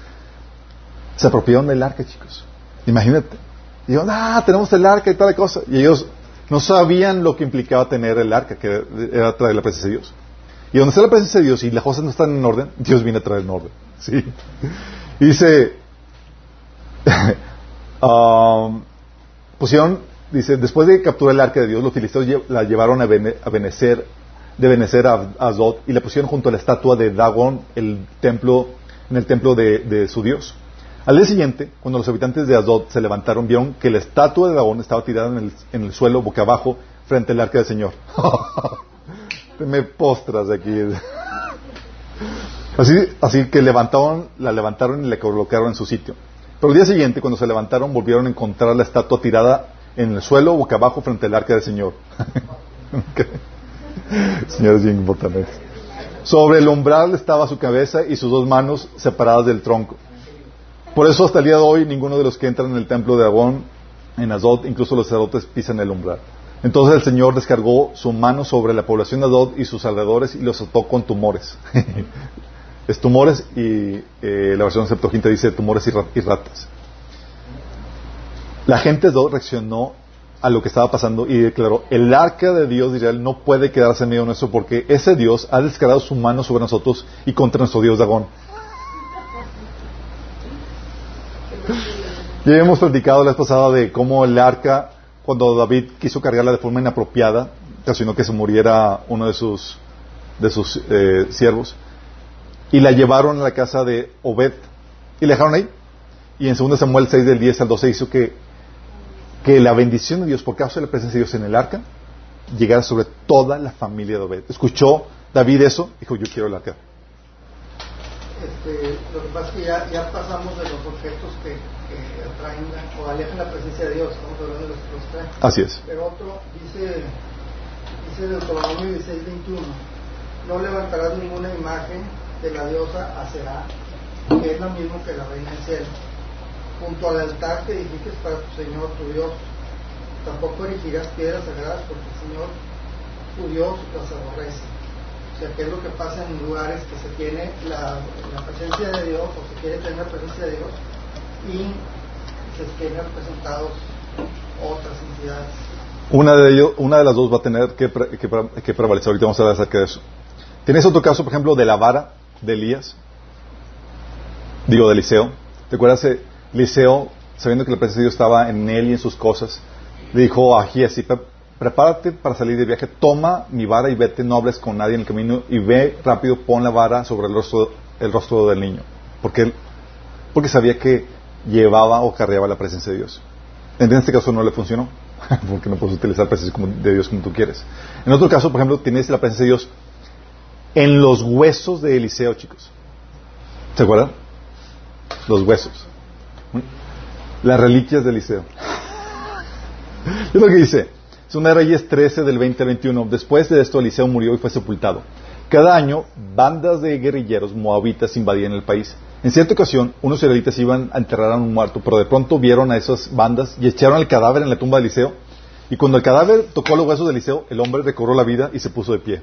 se apropiaron del arca, chicos. Imagínate. Y dijeron, ah, tenemos el arca y tal cosa. Y ellos no sabían lo que implicaba tener el arca, que era traer la presencia de Dios. Y donde está la presencia de Dios y las cosas no están en orden, Dios viene a traer el orden. ¿sí? Y dice, um, pusieron, dice, después de capturar el arca de Dios, los filisteos la llevaron a, Benecer, de Benecer a Azot y la pusieron junto a la estatua de Dagón, el templo, en el templo de, su Dios. Al día siguiente, cuando los habitantes de Azot se levantaron, vieron que la estatua de Dagón estaba tirada en el, en el suelo boca abajo frente al arca del Señor. me postras de aquí. Así, así que levantaron, la levantaron y la colocaron en su sitio. Pero el día siguiente, cuando se levantaron, volvieron a encontrar la estatua tirada en el suelo, boca abajo, frente al arca del Señor. Señor es bien importante. Sobre el umbral estaba su cabeza y sus dos manos separadas del tronco. Por eso hasta el día de hoy ninguno de los que entran en el templo de Abón, en Azot, incluso los sacerdotes, pisan el umbral. Entonces el Señor descargó su mano sobre la población de Adod y sus alrededores y los ató con tumores. es tumores y eh, la versión Septuaginta dice tumores y, ratas. La gente de Adod reaccionó a lo que estaba pasando y declaró, el arca de Dios de Israel no puede quedarse en medio nuestro porque ese Dios ha descargado su mano sobre nosotros y contra nuestro Dios Dagón. Ya hemos platicado la vez pasada de cómo el arca cuando David quiso cargarla de forma inapropiada, ocasionó que se muriera uno de sus, de sus eh, siervos. Y la llevaron a la casa de Obed y la dejaron ahí. Y en 2 Samuel 6 del 10 al 12 hizo que, que la bendición de Dios por causa de la presencia de Dios en el arca llegara sobre toda la familia de Obed. Escuchó David eso, dijo, yo quiero el arca. Este, lo que pasa es que ya, ya pasamos de los objetos que, que atraen o alejan la presencia de Dios, estamos hablando de los que los traen. Así es. Pero otro dice, dice Deuteronomio 16, 21, no levantarás ninguna imagen de la diosa Aserá, que es lo mismo que la reina del cielo, junto al altar que edifiques para tu Señor, tu Dios. Tampoco erigirás piedras sagradas porque el Señor, tu Dios, las aborrece. O sea, ¿qué es lo que pasa en lugares que se tiene la, la presencia de Dios o se quiere tener la presencia de Dios y se tienen representados otras entidades? Una de, ellos, una de las dos va a tener que, pre- que, que prevalecer. Ahorita vamos a hablar acerca de eso. Tienes otro caso, por ejemplo, de la vara de Elías. Digo, de Eliseo. ¿Te acuerdas? de Eliseo, sabiendo que la presencia de Dios estaba en él y en sus cosas, le dijo a Giesi, "Pre- prepárate para salir de viaje, toma mi vara y vete, no hables con nadie en el camino y ve rápido, pon la vara sobre el rostro, el rostro del niño. Porque, él- porque sabía que llevaba o carreaba la presencia de Dios. En este caso no le funcionó, porque no puedes utilizar la presencia de Dios como tú quieres. En otro caso, por ejemplo, tienes la presencia de Dios en los huesos de Eliseo, chicos. ¿Se acuerdan? Los huesos. Las reliquias de Eliseo. Es lo que dice. Es una Reyes 13 del 20 al 21. Después de esto, Eliseo murió y fue sepultado. Cada año, bandas de guerrilleros moabitas invadían el país. En cierta ocasión, unos israelitas iban a enterrar a un muerto, pero de pronto vieron a esas bandas y echaron el cadáver en la tumba de Eliseo. Y cuando el cadáver tocó los huesos de Eliseo, el hombre recobró la vida y se puso de pie.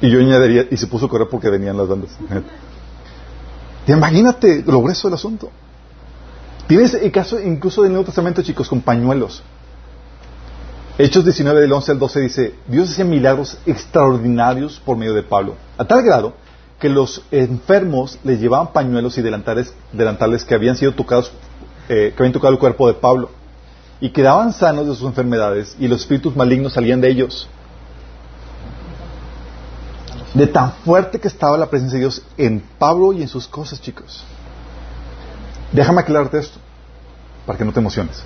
Y yo añadiría, y se puso a correr porque venían las bandas. Imagínate lo grueso del asunto. Tienes el caso incluso del Nuevo Testamento, chicos, con pañuelos. Hechos 19 del 11 al 12 dice, Dios hacía milagros extraordinarios por medio de Pablo, a tal grado que los enfermos les llevaban pañuelos y delantales, delantales que habían sido tocados, eh, que habían tocado el cuerpo de Pablo, y quedaban sanos de sus enfermedades, y los espíritus malignos salían de ellos. De tan fuerte que estaba la presencia de Dios en Pablo y en sus cosas, chicos. Déjame aclararte esto, para que no te emociones.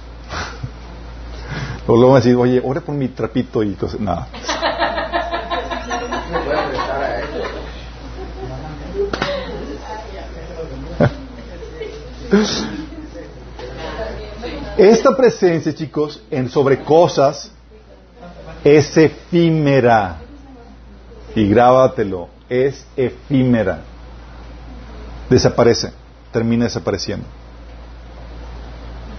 O luego a decir, oye, ora por mi trapito y cosas. Nada. Esta presencia, chicos, en sobre cosas es efímera. Y grábatelo, es efímera. Desaparece, termina desapareciendo.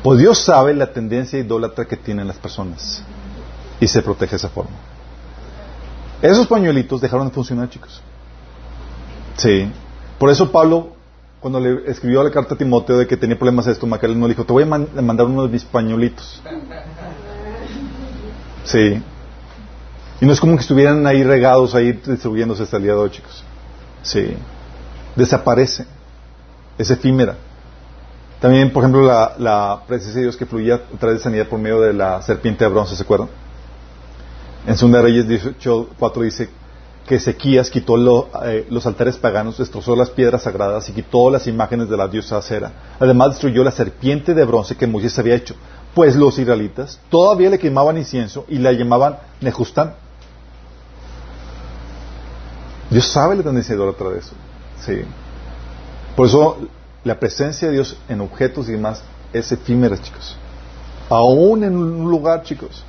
Pues Dios sabe la tendencia idólatra que tienen las personas y se protege de esa forma. Esos pañuelitos dejaron de funcionar, chicos. Sí. Por eso Pablo, cuando le escribió la carta a Timoteo de que tenía problemas de estómago, él no dijo, te voy a man- a mandar uno de mis pañuelitos. Sí. Y no es como que estuvieran ahí regados, ahí distribuyéndose hasta el día chicos. Sí. Desaparece. Es efímera. También, por ejemplo, la, la presencia de Dios que fluía a través de sanidad por medio de la serpiente de bronce, ¿se acuerdan? En 2 Reyes 18.4 dice que Ezequías quitó eh, los altares paganos, destrozó las piedras sagradas y quitó las imágenes de la diosa Acera. Además destruyó la serpiente de bronce que Moisés había hecho. Pues los israelitas todavía le quemaban incienso y la llamaban Nejustán. Dios sabe la tendencia idólatra de. Sí. Por eso la presencia de Dios en objetos y demás es efímera, chicos. Aún en un lugar, chicos,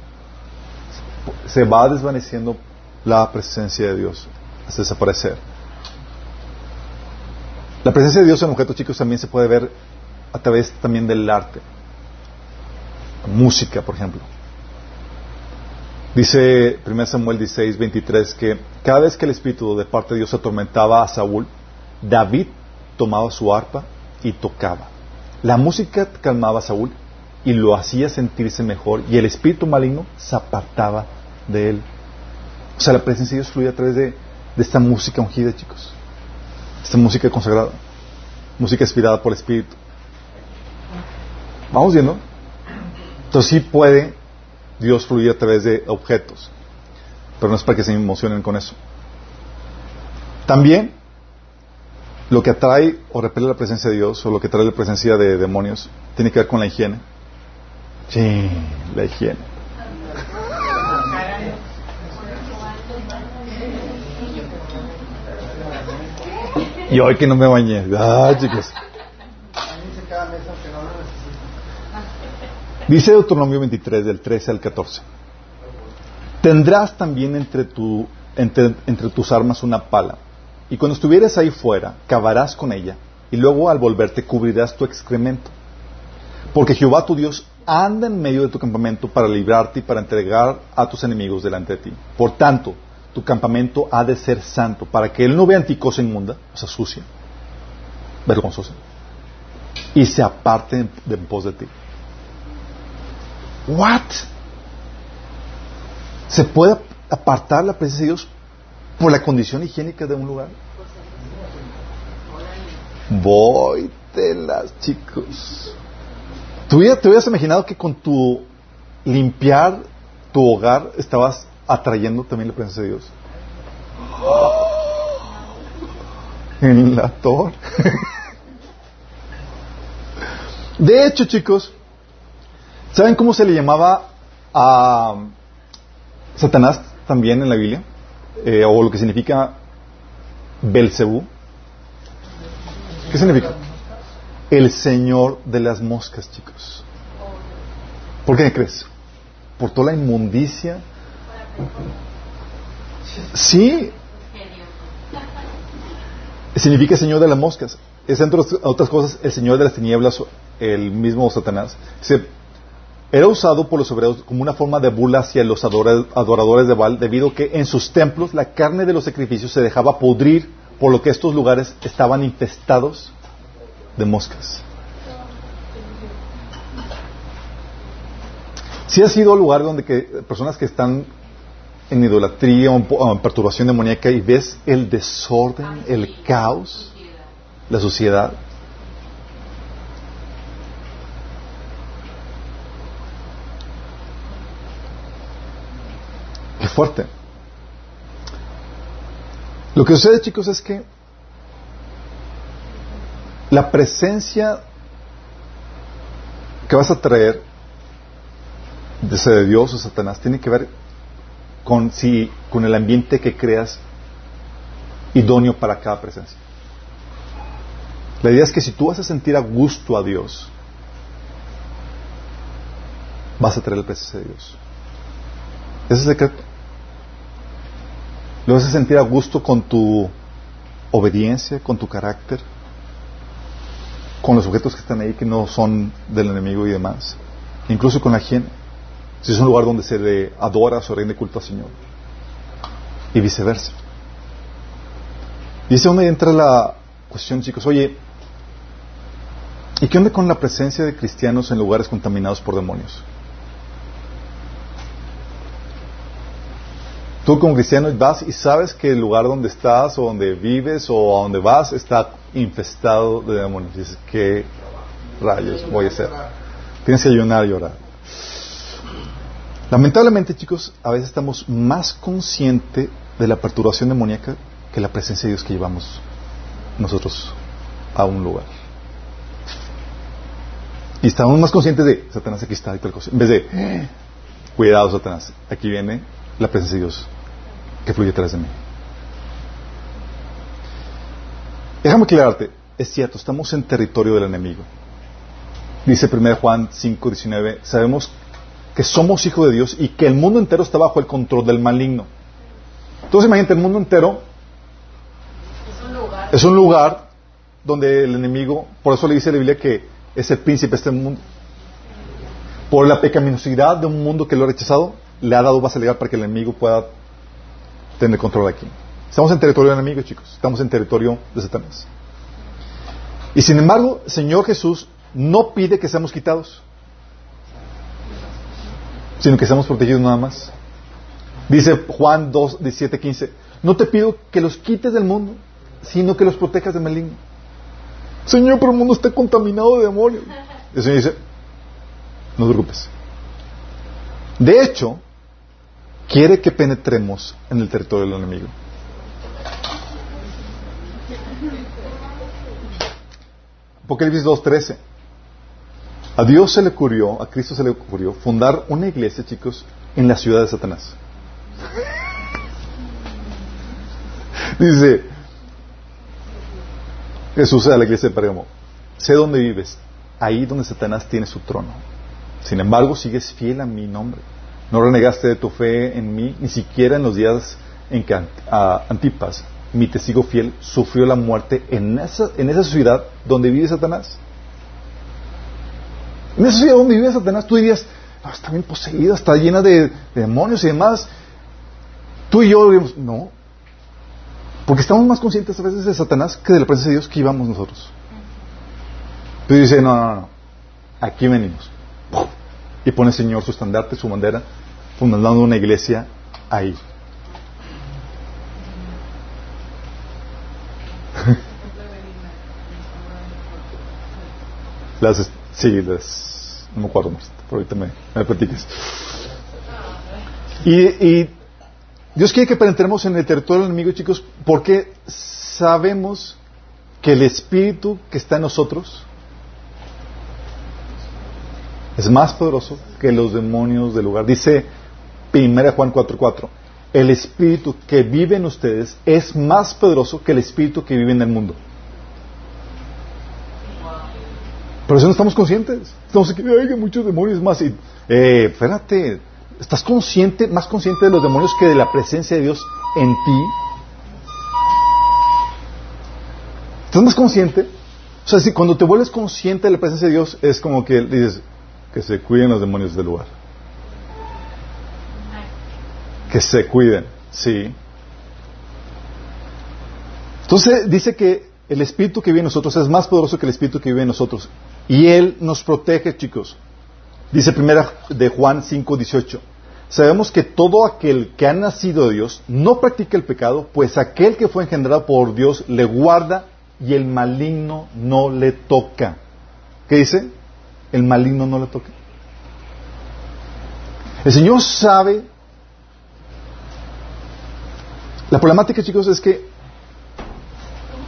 se va desvaneciendo la presencia de Dios hasta desaparecer. La presencia de Dios en objetos, chicos, también se puede ver a través también del arte. Música, por ejemplo. Dice 1 Samuel 16, 23 que cada vez que el Espíritu de parte de Dios atormentaba a Saúl, David tomaba su arpa y tocaba. La música calmaba a Saúl y lo hacía sentirse mejor y el espíritu maligno se apartaba de él. O sea, la presencia de Dios fluye a través de, de esta música ungida, chicos. Esta música consagrada. Música inspirada por el Espíritu. ¿Vamos viendo? Entonces sí puede Dios fluir a través de objetos. pero no es para que se emocionen con eso. También, lo que atrae o repele la presencia de Dios, o lo que atrae la presencia de demonios, tiene que ver con la higiene. Sí, la higiene. Y hoy que no me bañé. Ah, chicos. Dice Deuteronomio 23, del 13 al 14. Tendrás también entre, tu, entre, entre tus armas una pala, y cuando estuvieres ahí fuera, cavarás con ella, y luego al volverte cubrirás tu excremento. Porque Jehová tu Dios anda en medio de tu campamento para librarte y para entregar a tus enemigos delante de ti. Por tanto, tu campamento ha de ser santo, para que él no vea en ti cosa inmunda, o sea, sucia, vergonzosa, y se aparte de en pos de ti. ¿What? ¿Se puede apartar la presencia de Dios por la condición higiénica de un lugar? Voy de las chicos. ¿Tú ya te hubieras imaginado que con tu limpiar tu hogar estabas atrayendo también la presencia de Dios? En la torre. De hecho, chicos, ¿saben cómo se le llamaba a Satanás también en la Biblia? Eh, o lo que significa Belcebú. ¿Qué significa? El Señor de las moscas, chicos. ¿Por qué crees? Por toda la inmundicia. Sí. Significa Señor de las moscas. Es entre otras cosas el Señor de las tinieblas, el mismo Satanás. Era usado por los hebreos como una forma de burla hacia los adoradores de Baal, debido a que en sus templos la carne de los sacrificios se dejaba pudrir, por lo que estos lugares estaban infestados de moscas. Si ha sido el lugar donde que, personas que están en idolatría o en perturbación demoníaca y ves el desorden, el caos, la suciedad. Fuerte. Lo que sucede, chicos, es que la presencia que vas a traer de Dios o Satanás tiene que ver con, si, con el ambiente que creas idóneo para cada presencia. La idea es que si tú vas a sentir a gusto a Dios, vas a traer la presencia de Dios. Ese es el secreto. Lo vas a sentir a gusto con tu obediencia, con tu carácter, con los objetos que están ahí que no son del enemigo y demás, incluso con la gente. Si es un lugar donde se le adora, se rinde culto al Señor. Y viceversa. Y es donde entra la cuestión, chicos. Oye, ¿y qué onda con la presencia de cristianos en lugares contaminados por demonios? Tú como cristiano vas y sabes que el lugar donde estás o donde vives o a donde vas está infestado de demonios. Dices, ¿qué rayos voy a hacer? Tienes que ayunar y orar. Lamentablemente, chicos, a veces estamos más conscientes de la perturbación demoníaca que la presencia de Dios que llevamos nosotros a un lugar. Y estamos más conscientes de Satanás aquí está y tal cosa. En vez de cuidado, Satanás, aquí viene la presencia de Dios que fluye detrás de mí. Déjame aclararte, es cierto, estamos en territorio del enemigo. Dice 1 Juan 5, 19, sabemos que somos hijos de Dios y que el mundo entero está bajo el control del maligno. Entonces imagínate, el mundo entero es un lugar, donde el enemigo, por eso le dice la Biblia que es el príncipe de este mundo. Por la pecaminosidad de un mundo que lo ha rechazado, le ha dado base legal para que el enemigo pueda tener control aquí. Estamos en territorio del enemigo, chicos. Estamos en territorio de Satanás. Y sin embargo, el Señor Jesús no pide que seamos quitados sino que seamos protegidos nada más. Dice Juan 2, 17, 15, no te pido que los quites del mundo, sino que los protejas del maligno. Señor, pero el mundo está contaminado de demonios. El Señor dice, no te preocupes. De hecho, quiere que penetremos en el territorio del enemigo. Apocalipsis 2.13. A Dios se le ocurrió, a Cristo se le ocurrió fundar una iglesia, chicos, en la ciudad de Satanás. Dice Jesús a la iglesia de Pérgamo, sé dónde vives, ahí donde Satanás tiene su trono. Sin embargo, sigues fiel a mi nombre. No renegaste de tu fe en mí, ni siquiera en los días en que Antipas, mi testigo fiel, sufrió la muerte en esa, en esa ciudad donde vive Satanás. En esa ciudad donde vive Satanás, tú dirías, está bien poseída, está llena de, demonios y demás. Tú y yo diríamos, no. Porque estamos más conscientes a veces de Satanás que de la presencia de Dios que íbamos nosotros. Pero dice, no, no, no, aquí venimos. Y pone el Señor su estandarte, su bandera, fundando una iglesia ahí. las, sí, las, no me acuerdo más, por ahorita me, me. Y, y, Dios quiere que penetremos en el territorio del enemigo, chicos, porque sabemos que el espíritu que está en nosotros es más poderoso que los demonios del lugar. Dice 1 Juan 4:4, el espíritu que vive en ustedes es más poderoso que el espíritu que vive en el mundo. Pero eso no estamos conscientes. Estamos aquí, hay muchos demonios más. Y, eh, espérate, ¿estás consciente, más consciente de los demonios que de la presencia de Dios en ti? ¿Estás más consciente? O sea, si cuando te vuelves consciente de la presencia de Dios, es como que dices, que se cuiden los demonios del lugar. Que se cuiden, sí. Entonces dice que el espíritu que vive en nosotros es más poderoso que el espíritu que vive en nosotros. Y Él nos protege, chicos. Dice primera de Juan 5, 18. Sabemos que todo aquel que ha nacido de Dios no practica el pecado, pues aquel que fue engendrado por Dios le guarda y el maligno no le toca. ¿Qué dice? El maligno no le toque. El Señor sabe. La problemática, chicos, es que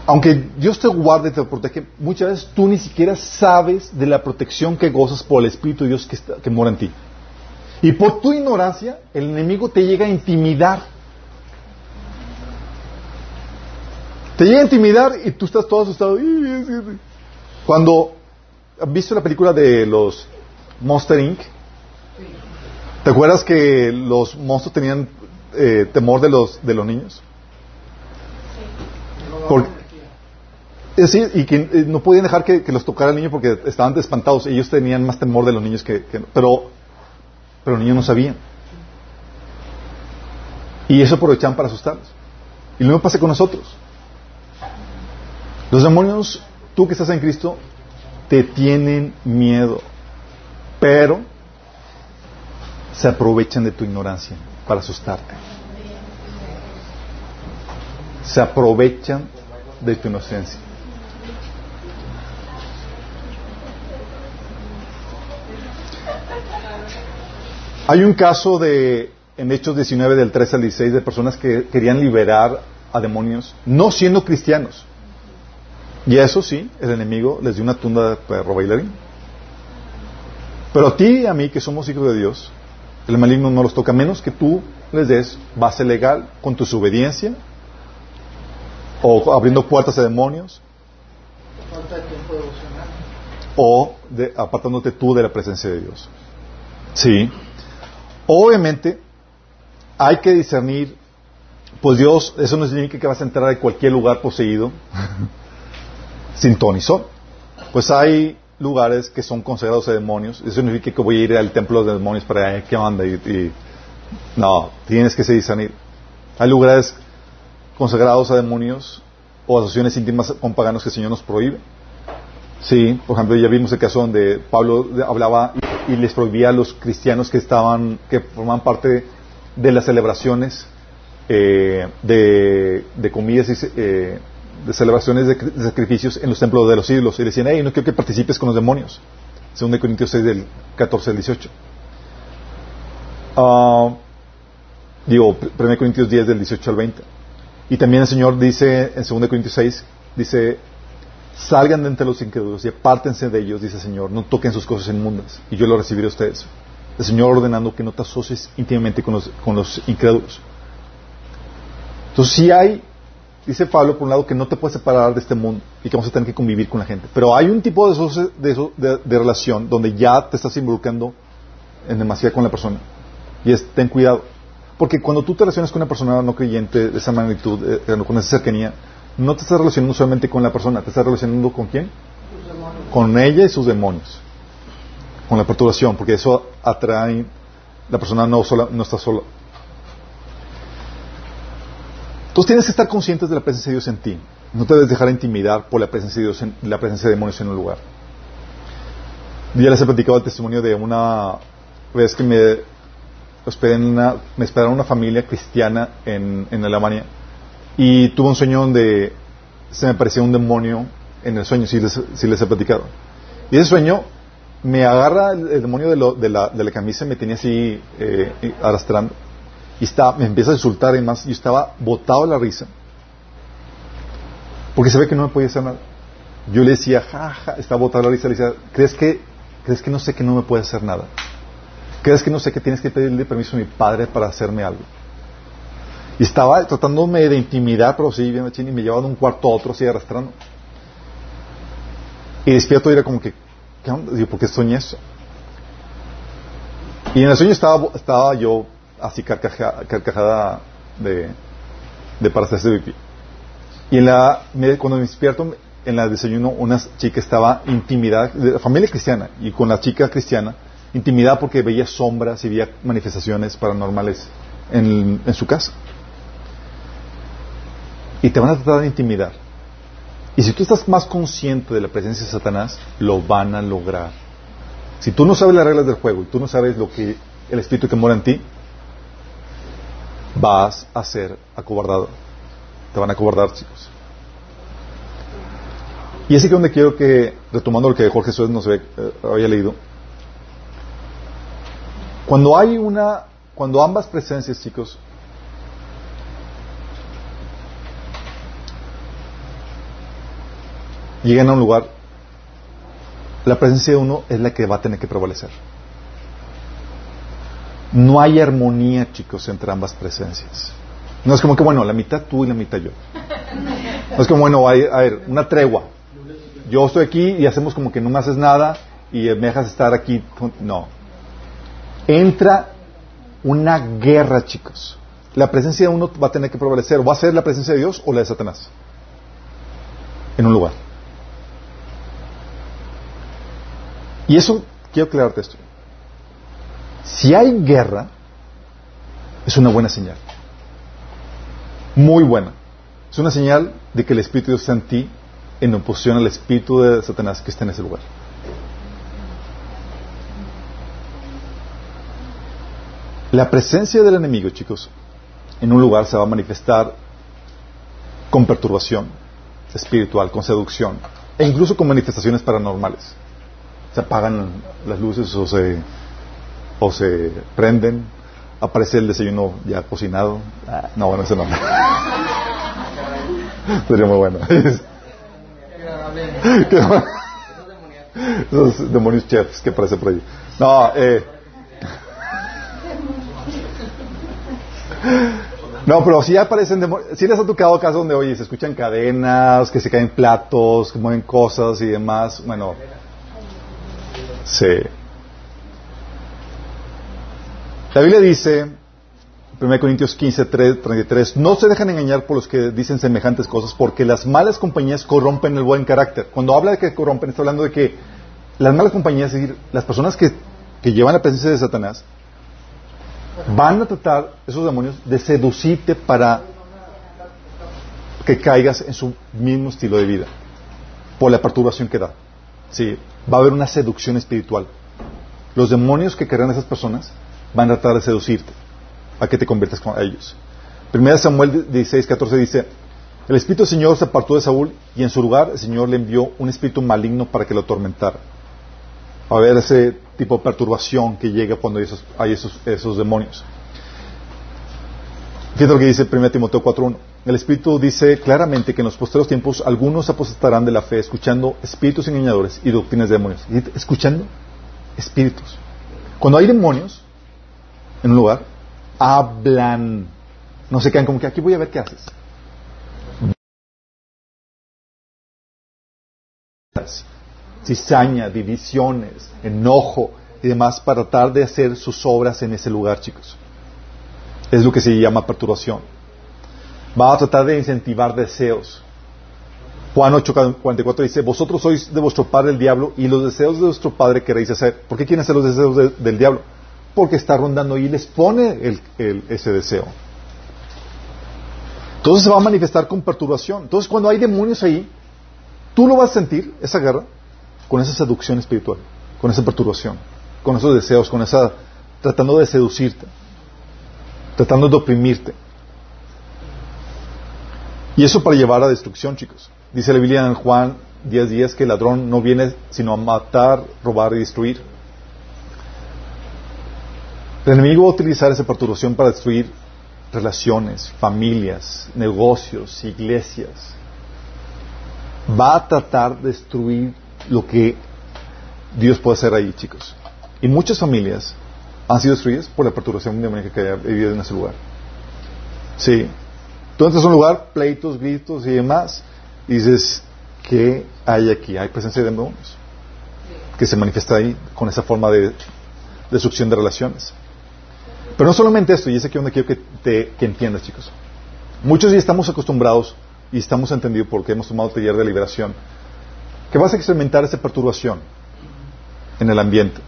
aunque Dios te guarde y te protege, muchas veces tú ni siquiera sabes de la protección que gozas por el Espíritu de Dios que, que mora en ti. Y por tu ignorancia, el enemigo te llega a intimidar. Te llega a intimidar y tú estás todo asustado. Cuando ¿Has visto la película de los Monster Inc? ¿Te acuerdas que los monstruos tenían eh, temor de los, de los niños? Sí. y que eh, no podían dejar que, los tocara el niño porque estaban espantados. Ellos tenían más temor de los niños que, pero, pero los niños no sabían. Y eso aprovechaban para asustarlos. Y lo mismo pasa con nosotros. Los demonios, tú que estás en Cristo, te tienen miedo, pero se aprovechan de tu ignorancia para asustarte. Se aprovechan de tu inocencia. Hay un caso de, en Hechos 19 del 13 al 16 de personas que querían liberar a demonios, no siendo cristianos. Y eso sí, el enemigo les dio una tunda de perro bailarín. Pero a ti y a mí, que somos hijos de Dios, el maligno no los toca menos que tú les des base legal con tu desobediencia o abriendo puertas a demonios o de, apartándote tú de la presencia de Dios. Sí. Obviamente hay que discernir, pues Dios, eso no significa que vas a entrar a cualquier lugar poseído. sin Pues hay lugares que son consagrados a demonios. Eso significa que voy a ir al templo de demonios para ver qué onda. Y, no, tienes que discernir. Hay lugares consagrados a demonios o asociaciones íntimas con paganos que el Señor nos prohíbe. Sí, por ejemplo, ya vimos el caso donde Pablo hablaba y, les prohibía a los cristianos que estaban, que formaban parte de las celebraciones eh, de, de comidas y, eh, de celebraciones de, sacrificios en los templos de los ídolos y decían, hey, no quiero que participes con los demonios. Según Corintios 6 del 14 al 18. Ah, Digo, 1 Corintios 10 del 18 al 20. Y también el Señor dice en 2 Corintios 6, dice, salgan de entre los incrédulos y apártense de ellos, dice el Señor, no toquen sus cosas inmundas y yo lo recibiré a ustedes. El Señor ordenando que no te asocies íntimamente con los, con los incrédulos. Entonces, si hay, dice Pablo, por un lado, que no te puedes separar de este mundo y que vamos a tener que convivir con la gente. Pero hay un tipo de, de, relación donde ya te estás involucrando en demasiado con la persona. Y es, ten cuidado. Porque cuando tú te relacionas con una persona no creyente de esa magnitud, eh, eh, con esa cercanía, no te estás relacionando solamente con la persona, te estás relacionando con quién? Con ella y sus demonios. Con la perturbación, porque eso atrae, la persona no, sola, no está sola. Entonces tienes que estar conscientes de la presencia de Dios en ti. No te debes dejar intimidar por la presencia de Dios, en, la presencia de demonios en un lugar. Ya les he platicado el testimonio de una vez que me hospedé en una, me esperaron una familia cristiana en, en Alemania y tuve un sueño donde se me parecía un demonio en el sueño, si les, si les he platicado. Y ese sueño me agarra el, el demonio de, lo, de, la, de, la, camisa y me tenía así eh, arrastrando y está, me empieza a insultar y más, yo estaba botado de la risa. Porque se ve que no me podía hacer nada. Yo le decía, jaja, ja, estaba botado de la risa, le decía, ¿crees que, ¿crees que no sé que no me puede hacer nada? ¿Crees que no sé que tienes que pedirle permiso a mi padre para hacerme algo? Y estaba tratándome de intimidar, pero sí, bien machín, y me llevaba de un cuarto a otro así arrastrando. Y despierto y era como que, ¿qué onda? Digo, ¿por qué soñé eso? Y en el sueño estaba, estaba yo así carcajada, de, de. Y en la, cuando me despierto, en la desayuno, una chica estaba intimidada, de familia cristiana, y con la chica cristiana, intimidada porque veía sombras y veía manifestaciones paranormales en, en su casa. Y te van a tratar de intimidar. Y si tú estás más consciente de la presencia de Satanás, lo van a lograr. Si tú no sabes las reglas del juego y tú no sabes lo que el espíritu que mora en ti, vas a ser acobardado. Te van a acobardar, chicos. Y así que donde quiero que, retomando lo que Jorge Suárez nos había, eh, había leído, cuando hay una, cuando ambas presencias, chicos, llegan a un lugar, la presencia de uno es la que va a tener que prevalecer. No hay armonía, chicos, entre ambas presencias. No es como que, bueno, la mitad tú y la mitad yo. No es como, bueno, a ver, una tregua. Yo estoy aquí y hacemos como que no me haces nada y me dejas estar aquí. No. Entra una guerra, chicos. La presencia de uno va a tener que prevalecer. ¿Va a ser la presencia de Dios o la de Satanás? En un lugar. Y eso, quiero aclararte esto. Si hay guerra, es una buena señal. Muy buena. Es una señal de que el Espíritu de está en ti en oposición al Espíritu de Satanás que está en ese lugar. La presencia del enemigo, chicos, en un lugar se va a manifestar con perturbación espiritual, con seducción, e incluso con manifestaciones paranormales. Se apagan las luces o se o se prenden, aparece el desayuno ya cocinado. Ah, no, bueno, ese no. Sería muy bueno. Esos demonios chefs que aparecen por ahí. No, eh. No, pero si ya aparecen demonios, si les ha tocado casos donde, oye, se escuchan cadenas, que se caen platos, que mueven cosas y demás, bueno, sí. La Biblia dice, 1 Corintios 15, 33, no se dejan engañar por los que dicen semejantes cosas, porque las malas compañías corrompen el buen carácter. Cuando habla de que corrompen, está hablando de que las malas compañías, es decir, las personas que, que llevan la presencia de Satanás, van a tratar, esos demonios, de seducirte para que caigas en su mismo estilo de vida, por la perturbación que da. Sí, va a haber una seducción espiritual. Los demonios que crean esas personas van a tratar de seducirte a que te conviertas con ellos. Primera Samuel 16, 14 dice, el Espíritu del Señor se apartó de Saúl y en su lugar el Señor le envió un espíritu maligno para que lo atormentara. A ver ese tipo de perturbación que llega cuando hay esos, hay esos, esos demonios. Fíjate lo que dice 1 Timoteo 4.1. El Espíritu dice claramente que en los posteriores tiempos algunos apostatarán de la fe escuchando espíritus engañadores y doctrinas de demonios. Escuchando espíritus. Cuando hay demonios en un lugar, hablan. No se quedan como que aquí voy a ver qué haces. Cizaña, divisiones, enojo y demás para tratar de hacer sus obras en ese lugar, chicos. Es lo que se llama perturbación. Va a tratar de incentivar deseos. Juan 8:44 dice, vosotros sois de vuestro padre el diablo y los deseos de vuestro padre queréis hacer. ¿Por qué quieren hacer los deseos de- del diablo? Porque está rondando y les pone el- ese deseo. Entonces se va a manifestar con perturbación. Entonces cuando hay demonios ahí, tú lo vas a sentir, esa guerra, con esa seducción espiritual, con esa perturbación, con esos deseos, con esa, tratando de seducirte, tratando de oprimirte. Y eso para llevar a destrucción, chicos. Dice la Biblia en Juan 10:10 que el ladrón no viene sino a matar, robar y destruir. El enemigo va a utilizar esa perturbación para destruir relaciones, familias, negocios, iglesias. Va a tratar de destruir lo que Dios puede hacer ahí, chicos. Y muchas familias han sido destruidas por la perturbación demoníaca que ha vivido en ese lugar. Sí. Tú entras a un lugar, pleitos, gritos y demás, y dices, ¿qué hay aquí? Hay presencia de demonios que se manifiesta ahí con esa forma de destrucción de relaciones. Pero no solamente esto, y es aquí donde quiero que, te, que entiendas, chicos. Muchos ya estamos acostumbrados y estamos entendidos porque hemos tomado taller de liberación, que vas a experimentar esa perturbación en el ambiente.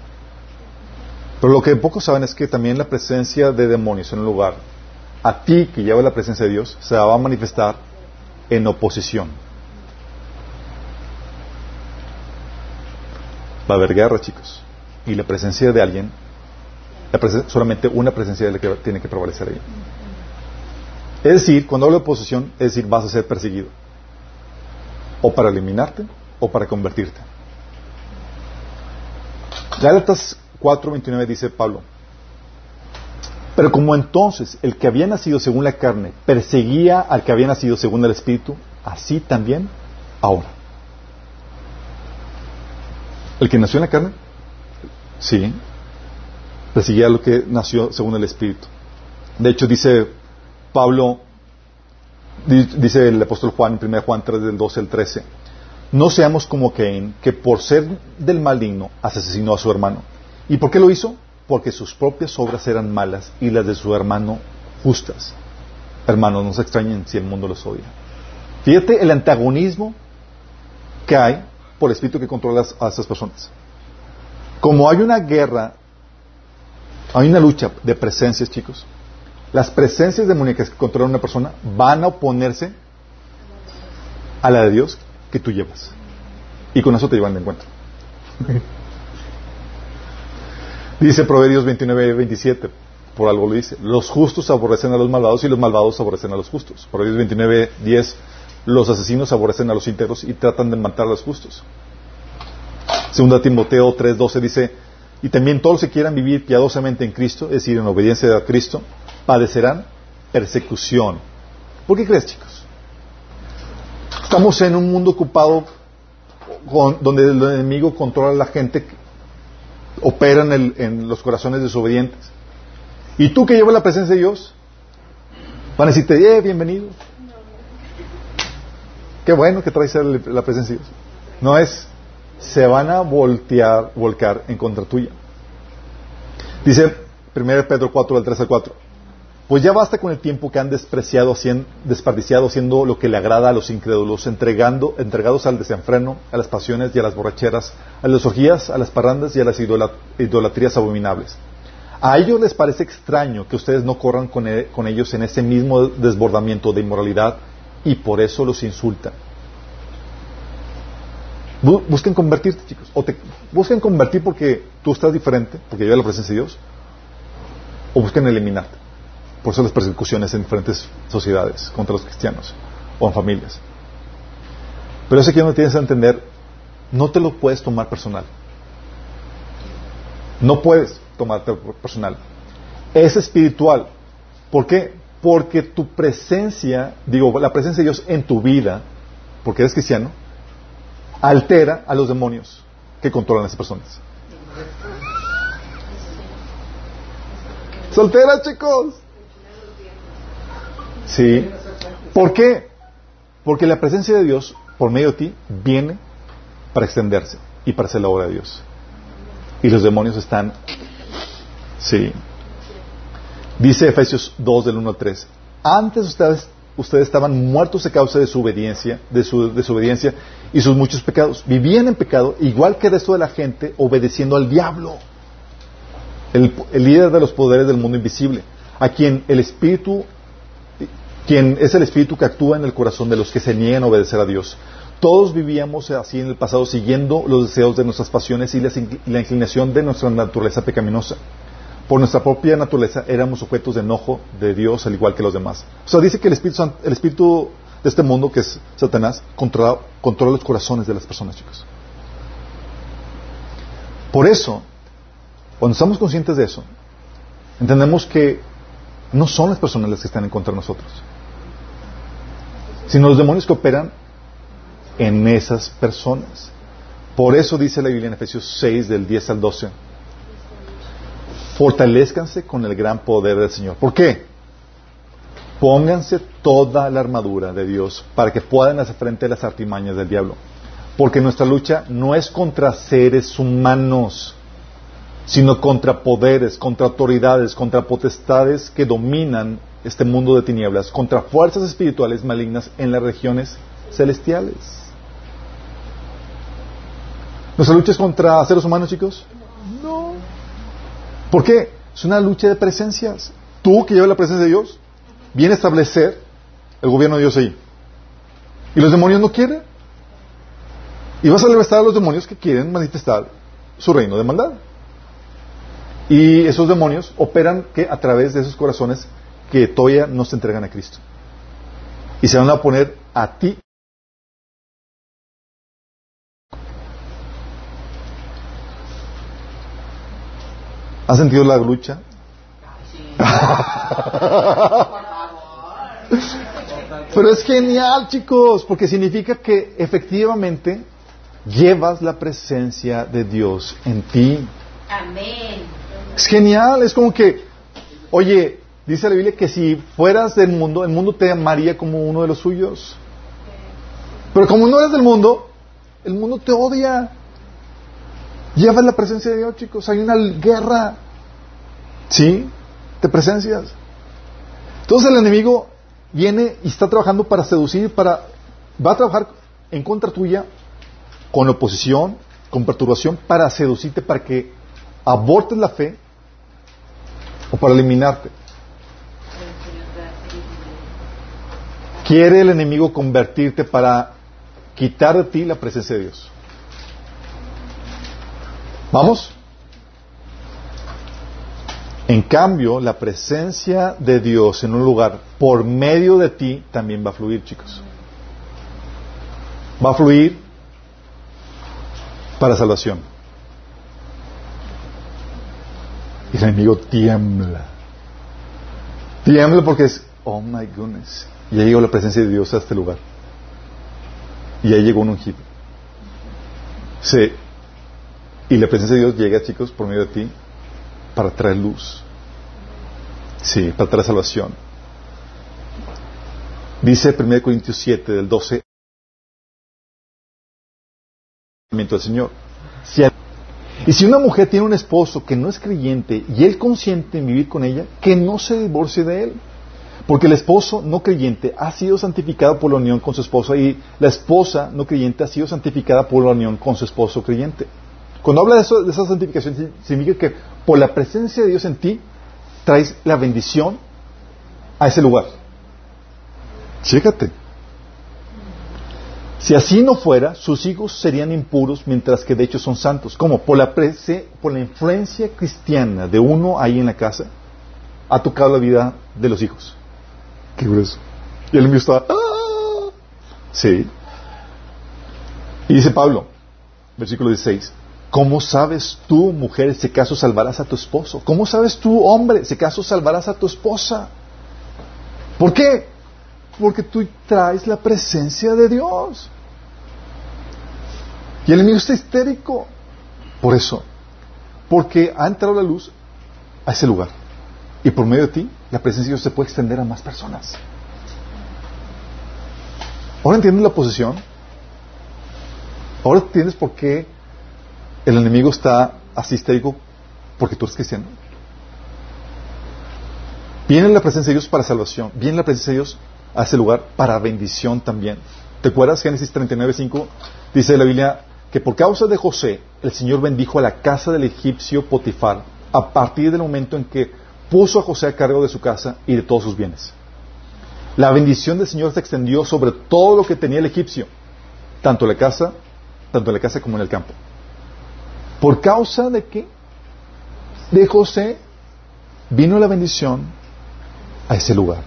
Pero lo que pocos saben es que también la presencia de demonios en un lugar, a ti que lleva la presencia de Dios, se va a manifestar en oposición. Va a haber guerra, chicos. Y la presencia de alguien, solamente una presencia de la que tiene que prevalecer ahí. Es decir, cuando hablo de oposición, es decir, vas a ser perseguido. O para eliminarte o para convertirte. Gálatas 4:29 dice Pablo, pero como entonces el que había nacido según la carne perseguía al que había nacido según el Espíritu, así también ahora. El que nació en la carne, sí, perseguía a lo que nació según el Espíritu. De hecho, dice Pablo, di- dice el apóstol Juan en 1 Juan 3 del 12 al 13, no seamos como Caín, que por ser del maligno asesinó a su hermano. ¿Y por qué lo hizo? Porque sus propias obras eran malas y las de su hermano justas. Hermanos, no se extrañen si el mundo los odia. Fíjate el antagonismo que hay por el espíritu que controla a estas personas. Como hay una guerra, hay una lucha de presencias, chicos. Las presencias demoníacas que controlan una persona van a oponerse a la de Dios que tú llevas. Y con eso te llevan de encuentro. dice Proverbios 29, 27, por algo lo dice. Los justos aborrecen a los malvados y los malvados aborrecen a los justos. Proverbios 29, 10, los asesinos aborrecen a los íntegros y tratan de matar a los justos. Segunda Timoteo 3, 12 dice, y también todos los que quieran vivir piadosamente en Cristo, es decir, en obediencia a Cristo, padecerán persecución. ¿Por qué crees, chicos? Estamos en un mundo ocupado con- donde el enemigo controla a la gente, opera en, el- en los corazones desobedientes. Y tú que llevas la presencia de Dios, van a decirte, eh, bienvenido. Qué bueno que traes la presencia de Dios. No es, se van a voltear, volcar en contra tuya. Dice 1 Pedro 4, del 3 al 4. Pues ya basta con el tiempo que han despreciado, desperdiciado haciendo lo que le agrada a los incrédulos, entregando, entregados al desenfreno, a las pasiones y a las borracheras, a las orgías, a las parrandas y a las idola- idolatrías abominables. A ellos les parece extraño que ustedes no corran con, e- con ellos en ese mismo desbordamiento de inmoralidad y por eso los insultan. Bu- Busquen convertirte, chicos. O te busquen convertir porque tú estás diferente, porque lleva la presencia de Dios, o busquen eliminarte. Por eso las persecuciones en diferentes sociedades contra los cristianos o en familias. Pero eso que no tienes que entender, no te lo puedes tomar personal. No puedes tomarte personal. Es espiritual. ¿Por qué? Porque tu presencia, digo, la presencia de Dios en tu vida, porque eres cristiano, altera a los demonios que controlan a esas personas. Soltera, chicos. Sí. ¿Por qué? Porque la presencia de Dios, por medio de ti, viene para extenderse y para hacer la obra de Dios. Y los demonios están... Sí. Dice Efesios 2 del 1 al 3. Antes ustedes, ustedes estaban muertos a causa de su obediencia, de su desobediencia y sus muchos pecados. Vivían en pecado, igual que el resto de la gente, obedeciendo al diablo, el, el líder de los poderes del mundo invisible, a quien el Espíritu, quien es el Espíritu que actúa en el corazón de los que se niegan a obedecer a Dios. Todos vivíamos así en el pasado siguiendo los deseos de nuestras pasiones y la inclinación de nuestra naturaleza pecaminosa. Por nuestra propia naturaleza éramos objetos de enojo de Dios al igual que los demás. O sea, dice que el Espíritu, el espíritu de este mundo, que es Satanás, controla, controla los corazones de las personas, chicos. Por eso, cuando estamos conscientes de eso, entendemos que no son las personas las que están en contra de nosotros, sino los demonios que operan en esas personas. Por eso dice la Biblia en Efesios 6 del 10 al 12, fortalezcanse con el gran poder del Señor. ¿Por qué? Pónganse toda la armadura de Dios para que puedan hacer frente a las artimañas del diablo. Porque nuestra lucha no es contra seres humanos, sino contra poderes, contra autoridades, contra potestades que dominan este mundo de tinieblas, contra fuerzas espirituales malignas en las regiones celestiales. ¿Nuestra lucha es contra seres humanos, chicos? No. ¿Por qué? Es una lucha de presencias. Tú que llevas la presencia de Dios, viene a establecer el gobierno de Dios ahí. Y los demonios no quieren. Y vas a libertar a los demonios que quieren manifestar su reino de maldad. Y esos demonios operan que a través de esos corazones que todavía no se entregan a Cristo. Y se van a poner a ti ¿Has sentido la lucha? Pero es genial, chicos, porque significa que efectivamente llevas la presencia de Dios en ti. Amén. Es genial, es como que, oye, dice la Biblia que si fueras del mundo, el mundo te amaría como uno de los suyos. Pero como no eres del mundo, el mundo te odia. Llevas la presencia de Dios, chicos. Hay una guerra. ¿Sí? De presencias. Entonces el enemigo viene y está trabajando para seducir, para va a trabajar en contra tuya con oposición, con perturbación, para seducirte, para que abortes la fe o para eliminarte. Quiere el enemigo convertirte para quitar de ti la presencia de Dios. ¿Vamos? En cambio, la presencia de Dios en un lugar por medio de ti también va a fluir, chicos. Va a fluir para salvación. Y el enemigo tiembla. Tiembla porque es, oh my goodness. Ya llegó la presencia de Dios a este lugar. Y ya llegó un ungido. Sí, y la presencia de Dios llega, chicos, por medio de ti, para traer luz. Sí, para traer salvación. Dice 1 Corintios 7, del 12 del Señor. y si una mujer tiene un esposo que no es creyente y él consiente en vivir con ella, que no se divorcie de él. Porque el esposo no creyente ha sido santificado por la unión con su esposa y la esposa no creyente ha sido santificada por la unión con su esposo creyente. Cuando habla de, eso, de esa santificación, significa que por la presencia de Dios en ti, traes la bendición a ese lugar. Fíjate. Si así no fuera, sus hijos serían impuros, mientras que de hecho son santos. ¿Cómo? Por la, por la influencia cristiana de uno ahí en la casa, ha tocado la vida de los hijos. Qué grueso. Y el mío está, ¡ah! Sí. Y dice Pablo, versículo 16, ¿Cómo sabes tú, mujer, si acaso salvarás a tu esposo? ¿Cómo sabes tú, hombre, si acaso salvarás a tu esposa? ¿Por qué? Porque tú traes la presencia de Dios. Y el enemigo está histérico. Por eso. Porque ha entrado la luz a ese lugar. Y por medio de ti, la presencia de Dios se puede extender a más personas. ¿Ahora entiendes la posición? ¿Ahora entiendes por qué el enemigo está así? Porque tú eres cristiano. Viene la presencia de Dios para salvación. Viene la presencia de Dios a ese lugar para bendición también. ¿Te acuerdas? Génesis 39.5 dice la Biblia que por causa de José el Señor bendijo a la casa del egipcio Potifar a partir del momento en que puso a José a cargo de su casa y de todos sus bienes. La bendición del Señor se extendió sobre todo lo que tenía el egipcio, tanto la casa, tanto en la casa como en el campo. ¿Por causa de qué? De José vino la bendición a ese lugar.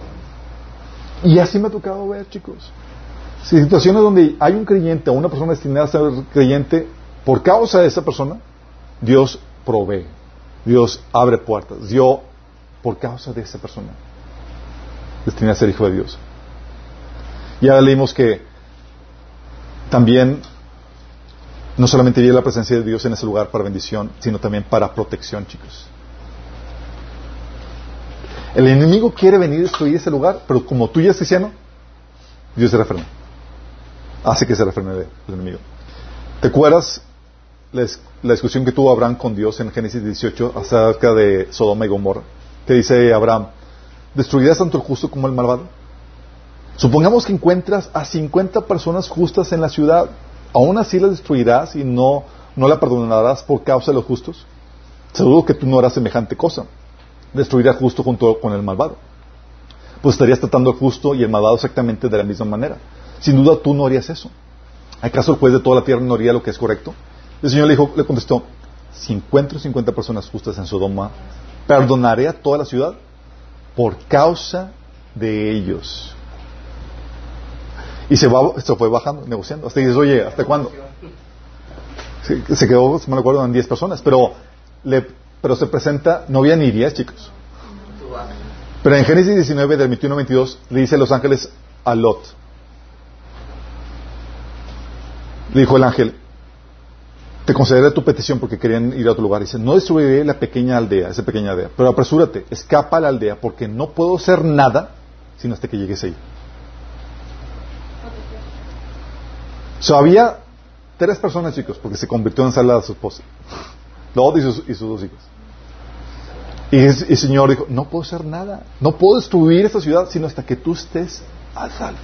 Y así me ha tocado ver, chicos. Situaciones donde hay un creyente o una persona destinada a ser creyente, por causa de esa persona, Dios provee, Dios abre puertas, Dios por causa de esa persona destinada a ser hijo de Dios. Ya leímos que también no solamente viene la presencia de Dios en ese lugar para bendición, sino también para protección, chicos. El enemigo quiere venir a destruir ese lugar, pero como tú ya estás cristiano, Dios se refrena. Hace que se refrene el enemigo. ¿Te acuerdas la, la, discusión que tuvo Abraham con Dios en Génesis 18 acerca de Sodoma y Gomorra? Que dice Abraham, ¿destruirás tanto el justo como el malvado? Supongamos que encuentras a 50 personas justas en la ciudad, ¿aún así las destruirás y no, no la perdonarás por causa de los justos? Seguro que tú no harás semejante cosa destruir al justo junto con el malvado. Pues estarías tratando al justo y el malvado exactamente de la misma manera. Sin duda tú no harías eso. ¿Acaso el juez de toda la tierra no haría lo que es correcto? El Señor le, dijo, le contestó, si encuentro 50 personas justas en Sodoma, perdonaré a toda la ciudad por causa de ellos. Y se, va, se fue bajando, negociando. Hasta dices, oye, ¿hasta cuándo? Se, quedó, si me acuerdo, en 10 personas. Pero le pero se presenta, no había ni 10 chicos. Pero en Génesis 19, del 21 22, le dice a los ángeles a Lot. Le dijo el ángel, te concederé tu petición porque querían ir a otro lugar. Dice, no destruiré la pequeña aldea, esa pequeña aldea, pero apresúrate, escapa a la aldea porque no puedo hacer nada sino hasta que llegues ahí. So, había tres personas, chicos, porque se convirtió en sala de su esposa. Lot y sus, dos hijos. Y el Señor dijo, no puedo hacer nada, no puedo destruir esta ciudad sino hasta que tú estés a salvo.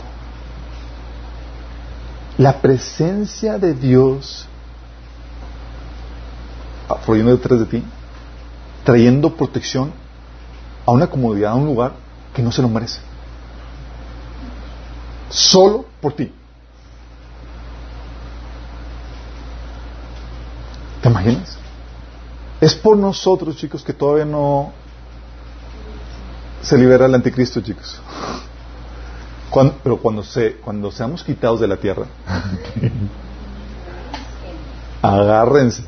La presencia de Dios fluyendo detrás de ti, trayendo protección a una comodidad, a un lugar que no se lo merece. Solo por ti. ¿Te imaginas? Es por nosotros, chicos, que todavía no se libera el anticristo, chicos. pero cuando, se, cuando seamos quitados de la tierra, agárrense.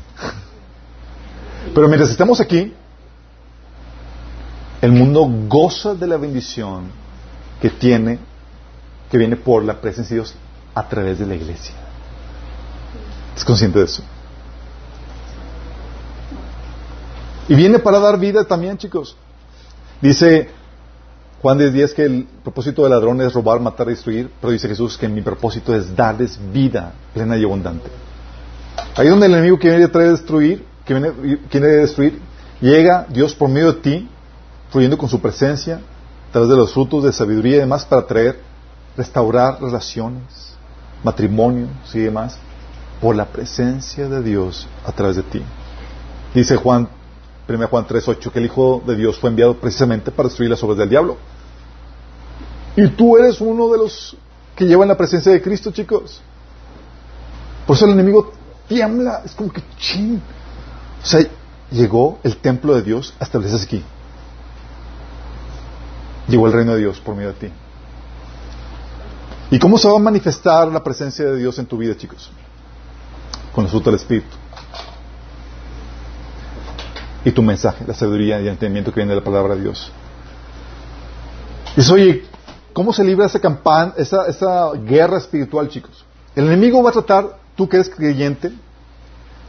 Pero mientras estamos aquí, el mundo goza de la bendición que tiene, que viene por la presencia de Dios a través de la iglesia. ¿Es consciente de eso? Y viene para dar vida también, chicos. Dice Juan 10, que el propósito del ladrón es robar, matar destruir, pero dice Jesús que mi propósito es darles vida plena y abundante. Ahí donde el enemigo quiere traer destruir, que viene, quiere destruir, llega Dios por medio de ti, fluyendo con su presencia, a través de los frutos de sabiduría y demás, para traer, restaurar relaciones, matrimonios y demás, por la presencia de Dios a través de ti. Dice Juan 1 Juan 3.8, que el Hijo de Dios fue enviado precisamente para destruir las obras del diablo. Y tú eres uno de los que llevan la presencia de Cristo, chicos. Por eso el enemigo tiembla, es como que ching. O sea, llegó el templo de Dios a establecerse aquí. Llegó el reino de Dios por medio de ti. ¿Y cómo se va a manifestar la presencia de Dios en tu vida, chicos? Con el fruto del Espíritu y tu mensaje, la sabiduría y el entendimiento que viene de la palabra de Dios. Dices, oye, ¿Cómo se libra esa campaña, esa, guerra espiritual, chicos? El enemigo va a tratar, tú que eres creyente,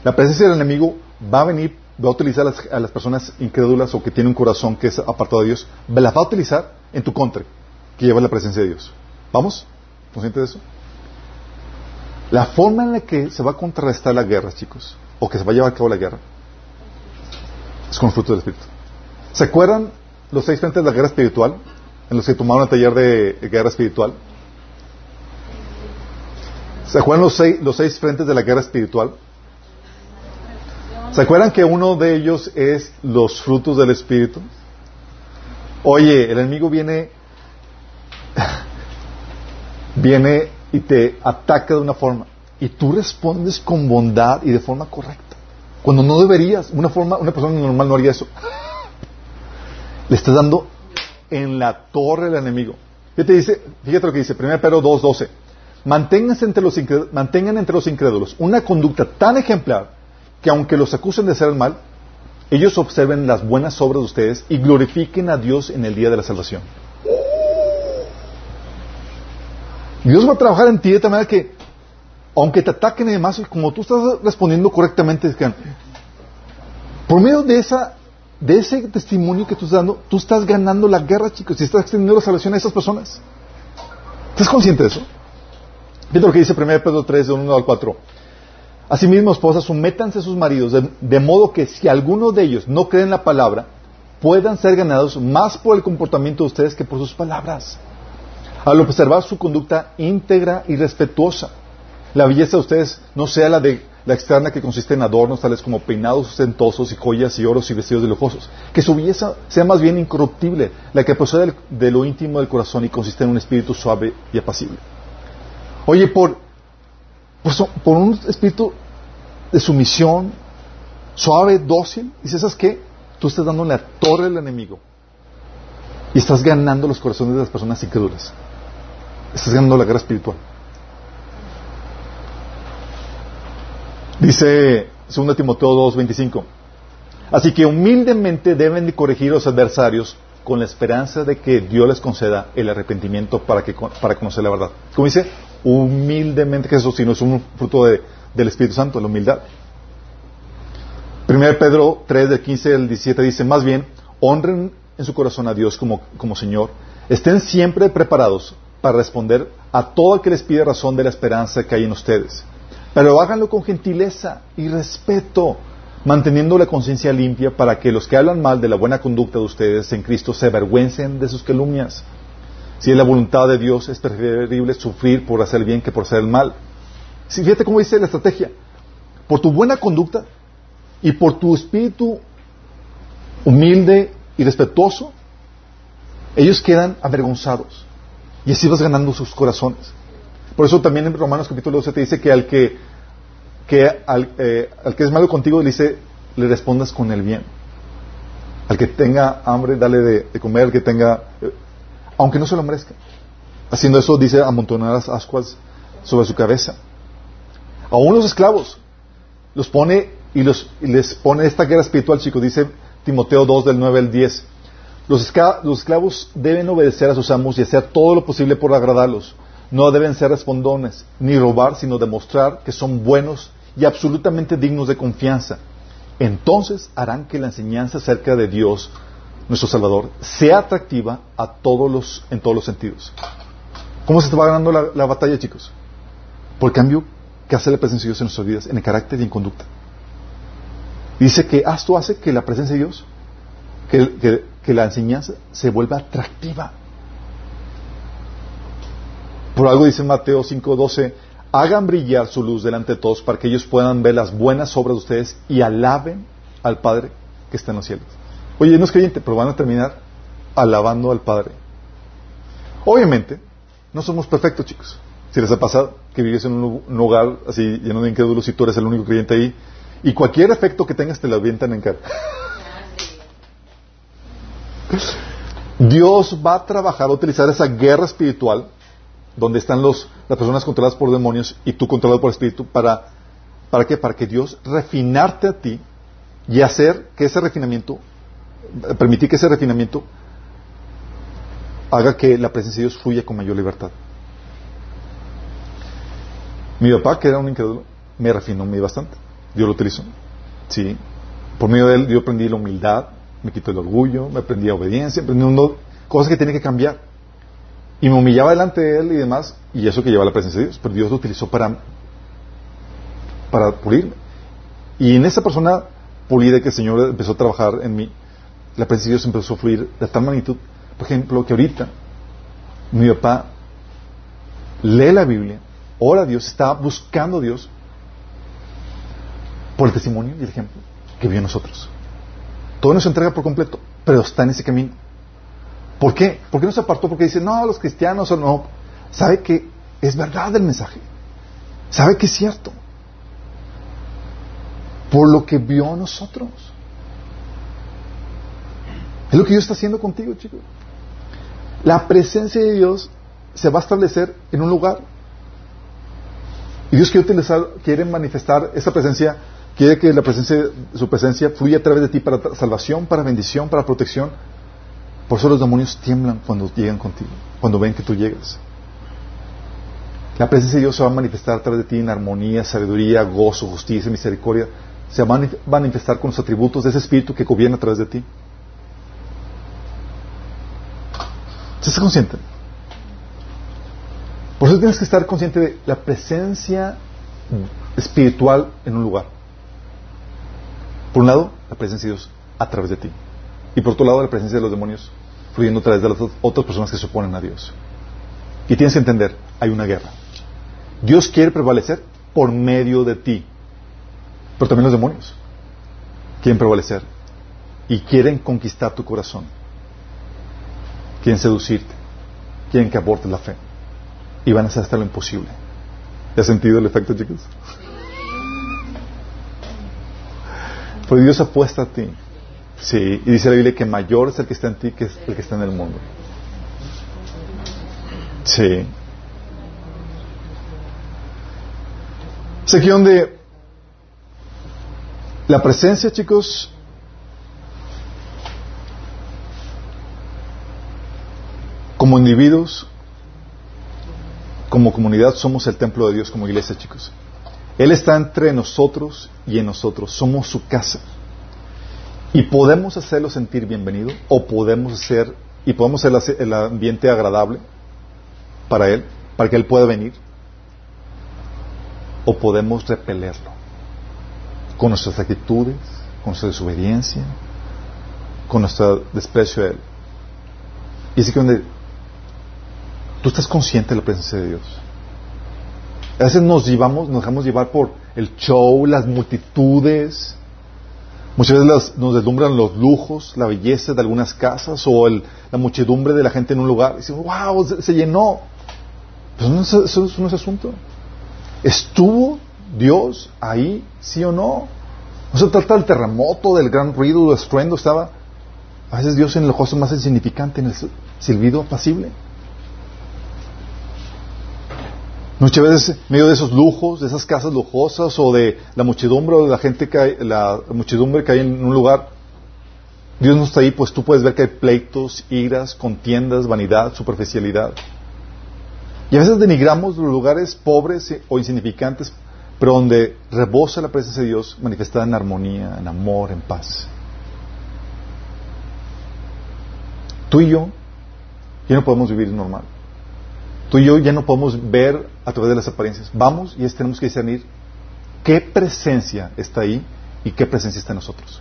la presencia del enemigo va a venir, va a utilizar a las, personas incrédulas o que tienen un corazón que es apartado de Dios, las va a utilizar en tu contra, que lleva la presencia de Dios. ¿Vamos? ¿Conscientes de eso? La forma en la que se va a contrarrestar la guerra, chicos, o que se va a llevar a cabo la guerra, es con el fruto del Espíritu. ¿Se acuerdan los seis frentes de la guerra espiritual? En los que tomaron el taller de guerra espiritual. ¿Se acuerdan los seis, los seis frentes de la guerra espiritual? ¿Se acuerdan que uno de ellos es los frutos del Espíritu? Oye, el enemigo viene, viene y te ataca de una forma y tú respondes con bondad y de forma correcta. Cuando no deberías, una forma, una persona normal no haría eso. Le estás dando en la torre al enemigo. Fíjate, dice, fíjate lo que dice, 1 Pedro 2.12. Manténganse entre los mantengan entre los incrédulos una conducta tan ejemplar que aunque los acusen de hacer el mal, ellos observen las buenas obras de ustedes y glorifiquen a Dios en el día de la salvación. Dios va a trabajar en ti de tal manera que, aunque te ataquen y demás, como tú estás respondiendo correctamente, por medio de ese testimonio que tú estás dando, tú estás ganando la guerra, chicos, y estás extendiendo la salvación a esas personas. ¿Estás consciente de eso? Fíjate lo que dice 1 Pedro 3, de 1 al 4. Asimismo, esposas, sométanse a sus maridos, de, de, modo que si alguno de ellos no cree en la palabra, puedan ser ganados más por el comportamiento de ustedes que por sus palabras. Al observar su conducta íntegra y respetuosa, la belleza de ustedes no sea la de la externa que consiste en adornos tales como peinados ostentosos y joyas y oros y vestidos de lujosos. Que su belleza sea más bien incorruptible, la que procede de lo íntimo del corazón y consiste en un espíritu suave y apacible. Oye, por, por, por un espíritu de sumisión, suave, dócil, dices, ¿sabes qué? Tú estás dando la torre al enemigo y estás ganando los corazones de las personas incrédulas. Estás ganando la guerra espiritual. Dice 2 Timoteo 2:25. Así que humildemente deben de corregir los adversarios con la esperanza de que Dios les conceda el arrepentimiento para, que, para conocer la verdad. Como dice, humildemente, eso sí no es un fruto de, del Espíritu Santo, la humildad. 1 Pedro 3, del 15 al 17 dice, más bien, honren en su corazón a Dios como, como Señor, estén siempre preparados para responder a todo el que les pide razón de la esperanza que hay en ustedes pero háganlo con gentileza y respeto, manteniendo la conciencia limpia para que los que hablan mal de la buena conducta de ustedes en Cristo se avergüencen de sus calumnias. Si es la voluntad de Dios, es preferible sufrir por hacer bien que por hacer el mal. Si, fíjate cómo dice la estrategia. Por tu buena conducta y por tu espíritu humilde y respetuoso, ellos quedan avergonzados. Y así vas ganando sus corazones. Por eso también en Romanos capítulo 12 te dice que al que, que al, eh, al, que es malo contigo le dice, le respondas con el bien. Al que tenga hambre, dale de, comer, al que tenga, eh, aunque no se lo merezca. Haciendo eso dice amontonar las ascuas sobre su cabeza. Aún los esclavos los pone y, los, y les pone esta guerra espiritual, chicos, dice Timoteo 2 del 9 al 10. Los, los esclavos deben obedecer a sus amos y hacer todo lo posible por agradarlos no deben ser respondones, ni robar, sino demostrar que son buenos y absolutamente dignos de confianza. Entonces harán que la enseñanza acerca de Dios, nuestro Salvador, sea atractiva a todos los, en todos los sentidos. ¿Cómo se va ganando la, batalla, chicos? Por el cambio que hace la presencia de Dios en nuestras vidas, en el carácter y en conducta. Dice que esto hace que la presencia de Dios, que la enseñanza se vuelva atractiva. Por algo dice Mateo 5:12, hagan brillar su luz delante de todos para que ellos puedan ver las buenas obras de ustedes y alaben al Padre que está en los cielos. Oye, no es creyente, pero van a terminar alabando al Padre. Obviamente, no somos perfectos, chicos. Si les ha pasado que vives en un lugar así lleno de incrédulos y tú eres el único creyente ahí, y cualquier efecto que tengas te lo avientan en cara. Dios va a trabajar, a utilizar esa guerra espiritual donde están los, las personas controladas por demonios y tú controlado por espíritu, para, ¿para qué? Para que Dios refinarte a ti y hacer que ese refinamiento, permitir que ese refinamiento haga que la presencia de Dios fluya con mayor libertad. Mi papá, que era un incrédulo, me refinó muy bastante. Dios lo utilizó. Sí. Por medio de él yo aprendí la humildad, me quitó el orgullo, me aprendí la obediencia, aprendí cosas que tiene que cambiar. Y me humillaba delante de él y demás, y eso que lleva la presencia de Dios. Pero Dios lo utilizó para, para pulirme. Y en esa persona pulida que el Señor empezó a trabajar en mí, la presencia de Dios empezó a fluir de tal magnitud, por ejemplo, que ahorita mi papá lee la Biblia, ora a Dios, está buscando a Dios por el testimonio y el ejemplo que vio en nosotros. Todo nos entrega por completo, pero está en ese camino. ¿Por qué? ¿Por qué no se apartó? Porque dice, no, los cristianos o no. Sabe que es verdad el mensaje. Sabe que es cierto. Por lo que vio a nosotros. Es lo que Dios está haciendo contigo, chicos. La presencia de Dios se va a establecer en un lugar. Y Dios quiere utilizar, quiere manifestar esa presencia, quiere que la presencia, su presencia fluya a través de ti para salvación, para bendición, para protección. Por eso los demonios tiemblan cuando llegan contigo, cuando ven que tú llegas. La presencia de Dios se va a manifestar a través de ti en armonía, sabiduría, gozo, justicia, misericordia. Se va a manifestar con los atributos de ese espíritu que gobierna a través de ti. ¿Estás consciente? Por eso tienes que estar consciente de la presencia espiritual en un lugar. Por un lado, la presencia de Dios a través de ti. Y por otro lado, la presencia de los demonios fluyendo a través de las otras personas que se oponen a Dios. Y tienes que entender, hay una guerra. Dios quiere prevalecer por medio de ti. Pero también los demonios quieren prevalecer y quieren conquistar tu corazón quieren seducirte, quieren que abortes la fe y van a hacer hasta lo imposible. ¿Ya has sentido el efecto, chicos? Pues Dios apuesta a ti. Sí, y dice la Biblia que mayor es el que está en ti que es el que está en el mundo. Sí. Es aquí donde la presencia, chicos, Como individuos, como comunidad, somos el templo de Dios como iglesia, chicos. Él está entre nosotros y en nosotros. Somos su casa. Y podemos hacerlo sentir bienvenido o podemos hacer y podemos hacer el ambiente agradable para Él, para que Él pueda venir. O podemos repelerlo con nuestras actitudes, con nuestra desobediencia, con nuestro desprecio a Él. Y así que donde ¿Tú estás consciente de la presencia de Dios? A veces nos llevamos, nos dejamos llevar por el show, las multitudes. Muchas veces nos deslumbran los lujos, la belleza de algunas casas o la muchedumbre de la gente en un lugar. Y decimos, wow, se, llenó. Pues no, eso, no es asunto. ¿Estuvo Dios ahí, sí o no? No se trata del terremoto, del gran ruido, del estruendo. Estaba a veces Dios en el cosas más insignificante, en el silbido apacible. Muchas veces, en medio de esos lujos, de esas casas lujosas, o de la muchedumbre, o de la gente que hay, la muchedumbre que hay en un lugar, Dios no está ahí, pues tú puedes ver que hay pleitos, iras, contiendas, vanidad, superficialidad. Y a veces denigramos los lugares pobres o insignificantes, pero donde rebosa la presencia de Dios manifestada en armonía, en amor, en paz. Tú y yo ya no podemos vivir normal. Tú y yo ya no podemos ver a través de las apariencias. Vamos y es, tenemos que discernir qué presencia está ahí y qué presencia está en nosotros.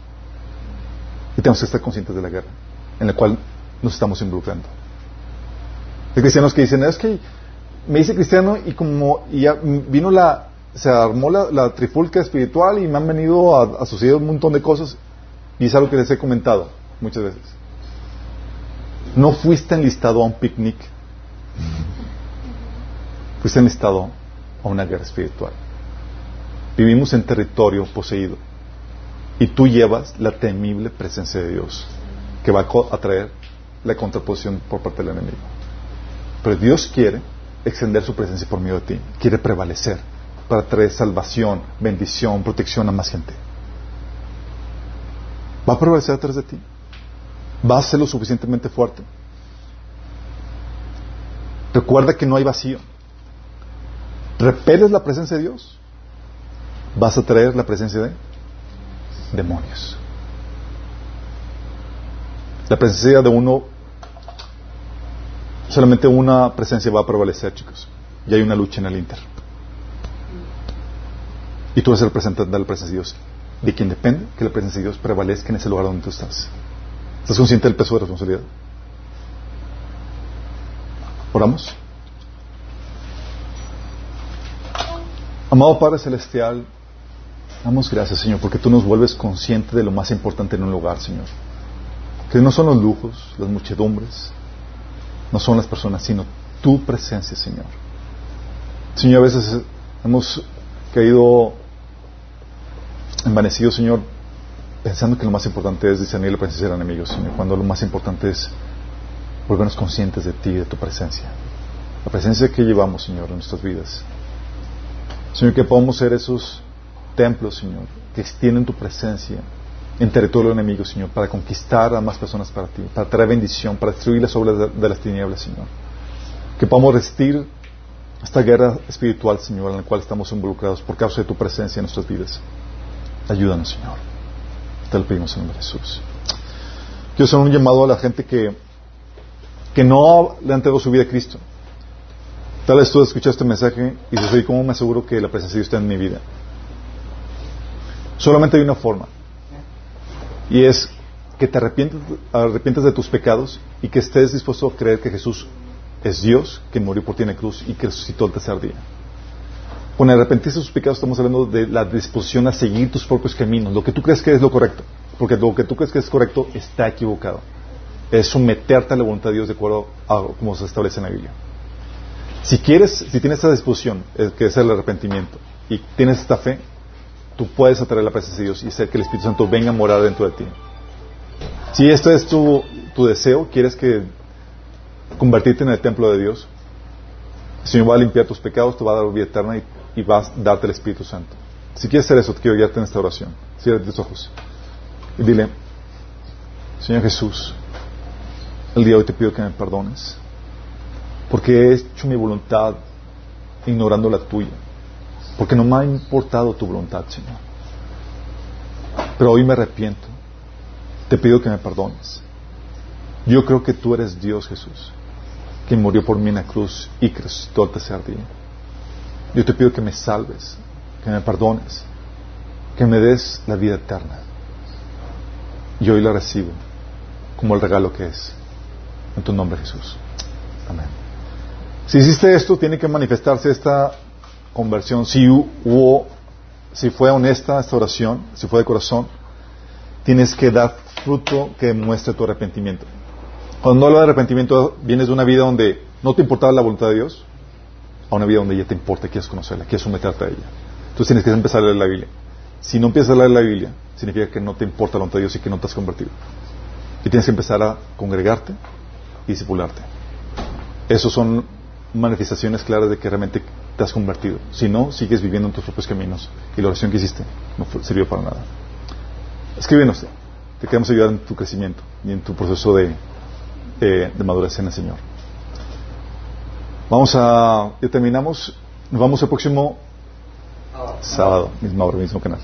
Y tenemos que estar conscientes de la guerra en la cual nos estamos involucrando. Hay cristianos que dicen, es que me hice cristiano y como ya vino la, se armó la, trifulca espiritual y me han venido a, a, suceder un montón de cosas y es algo que les he comentado muchas veces. No fuiste enlistado a un picnic fuiste enlistado a una guerra espiritual. Vivimos en territorio poseído. Y tú llevas la temible presencia de Dios, que va a traer la contraposición por parte del enemigo. Pero Dios quiere extender su presencia por medio de ti, quiere prevalecer para traer salvación, bendición, protección a más gente. Va a prevalecer a través de ti. Va a ser lo suficientemente fuerte Recuerda que no hay vacío. Repeles la presencia de Dios, vas a traer la presencia de demonios. La presencia de uno, solamente una presencia va a prevalecer, chicos. Y hay una lucha en el Inter. Y tú eres el representante de la presencia de Dios. De quien depende que la presencia de Dios prevalezca en ese lugar donde tú estás. ¿Estás consciente del peso de responsabilidad? Oramos. Amado Padre Celestial, damos gracias, Señor, porque tú nos vuelves consciente de lo más importante en un lugar, Señor. Que no son los lujos, las muchedumbres, no son las personas, sino tu presencia, Señor. Señor, a veces hemos caído envanecidos, Señor, pensando que lo más importante es discernir la presencia del enemigo, Señor, cuando lo más importante es volvernos conscientes de ti, de tu presencia. La presencia que llevamos, Señor, en nuestras vidas. Señor, que podamos ser esos templos, Señor, que extienden tu presencia en territorio enemigo, Señor, para conquistar a más personas para ti, para traer bendición, para destruir las obras de, las tinieblas, Señor. Que podamos resistir esta guerra espiritual, Señor, en la cual estamos involucrados por causa de tu presencia en nuestras vidas. Ayúdanos, Señor. Te lo pedimos en nombre de Jesús. Quiero hacer un llamado a la gente que, que no le han entregado su vida a Cristo. Tal vez tú escuchado este mensaje y dices, ¿cómo me aseguro que la presencia de está en mi vida? Solamente hay una forma. Y es que te arrepientes, de tus pecados y que estés dispuesto a creer que Jesús es Dios, que murió por ti en la cruz y que resucitó el tercer día. Con arrepentirse de tus pecados estamos hablando de la disposición a seguir tus propios caminos, lo que tú crees que es lo correcto, porque lo que tú crees que es correcto está equivocado. Es someterte a la voluntad de Dios de acuerdo a como se establece en la Biblia. Si quieres, si tienes esa disposición, eh, que es el arrepentimiento, y tienes esta fe, tú puedes atraer la presencia de Dios y hacer que el Espíritu Santo venga a morar dentro de ti. Si esto es tu, deseo, quieres que convertirte en el templo de Dios, el Señor va a limpiar tus pecados, te va a dar vida eterna y, y va a darte el Espíritu Santo. Si quieres hacer eso, te quiero guiarte en esta oración. Cierra tus ojos y dile, Señor Jesús, el día de hoy te pido que me perdones porque he hecho mi voluntad ignorando la tuya, porque no me ha importado tu voluntad, Señor. Pero hoy me arrepiento, te pido que me perdones. Yo creo que tú eres Dios, Jesús, que murió por mí en la cruz y resucitó al tercer día. Yo te pido que me salves, que me perdones, que me des la vida eterna. Y hoy la recibo como el regalo que es. En tu nombre, Jesús. Amén. Si hiciste esto, tiene que manifestarse esta conversión. Si hubo, si fue honesta esta oración, si fue de corazón, tienes que dar fruto que demuestre tu arrepentimiento. Cuando hablo de arrepentimiento, vienes de una vida donde no te importaba la voluntad de Dios a una vida donde ya te importa, quieres conocerla, quieres someterte a ella. Entonces tienes que empezar a leer la Biblia. Si no empiezas a leer la Biblia, significa que no te importa la voluntad de Dios y que no te has convertido. Y tienes que empezar a congregarte y discipularte. Esos son manifestaciones claras de que realmente te has convertido. Si no, sigues viviendo en tus propios caminos y la oración que hiciste no sirvió para nada. Escríbenos, te queremos ayudar en tu crecimiento y en tu proceso de, de madurez en el Señor. Vamos a, ya terminamos, nos vamos el próximo sábado, mismo hora, mismo canal.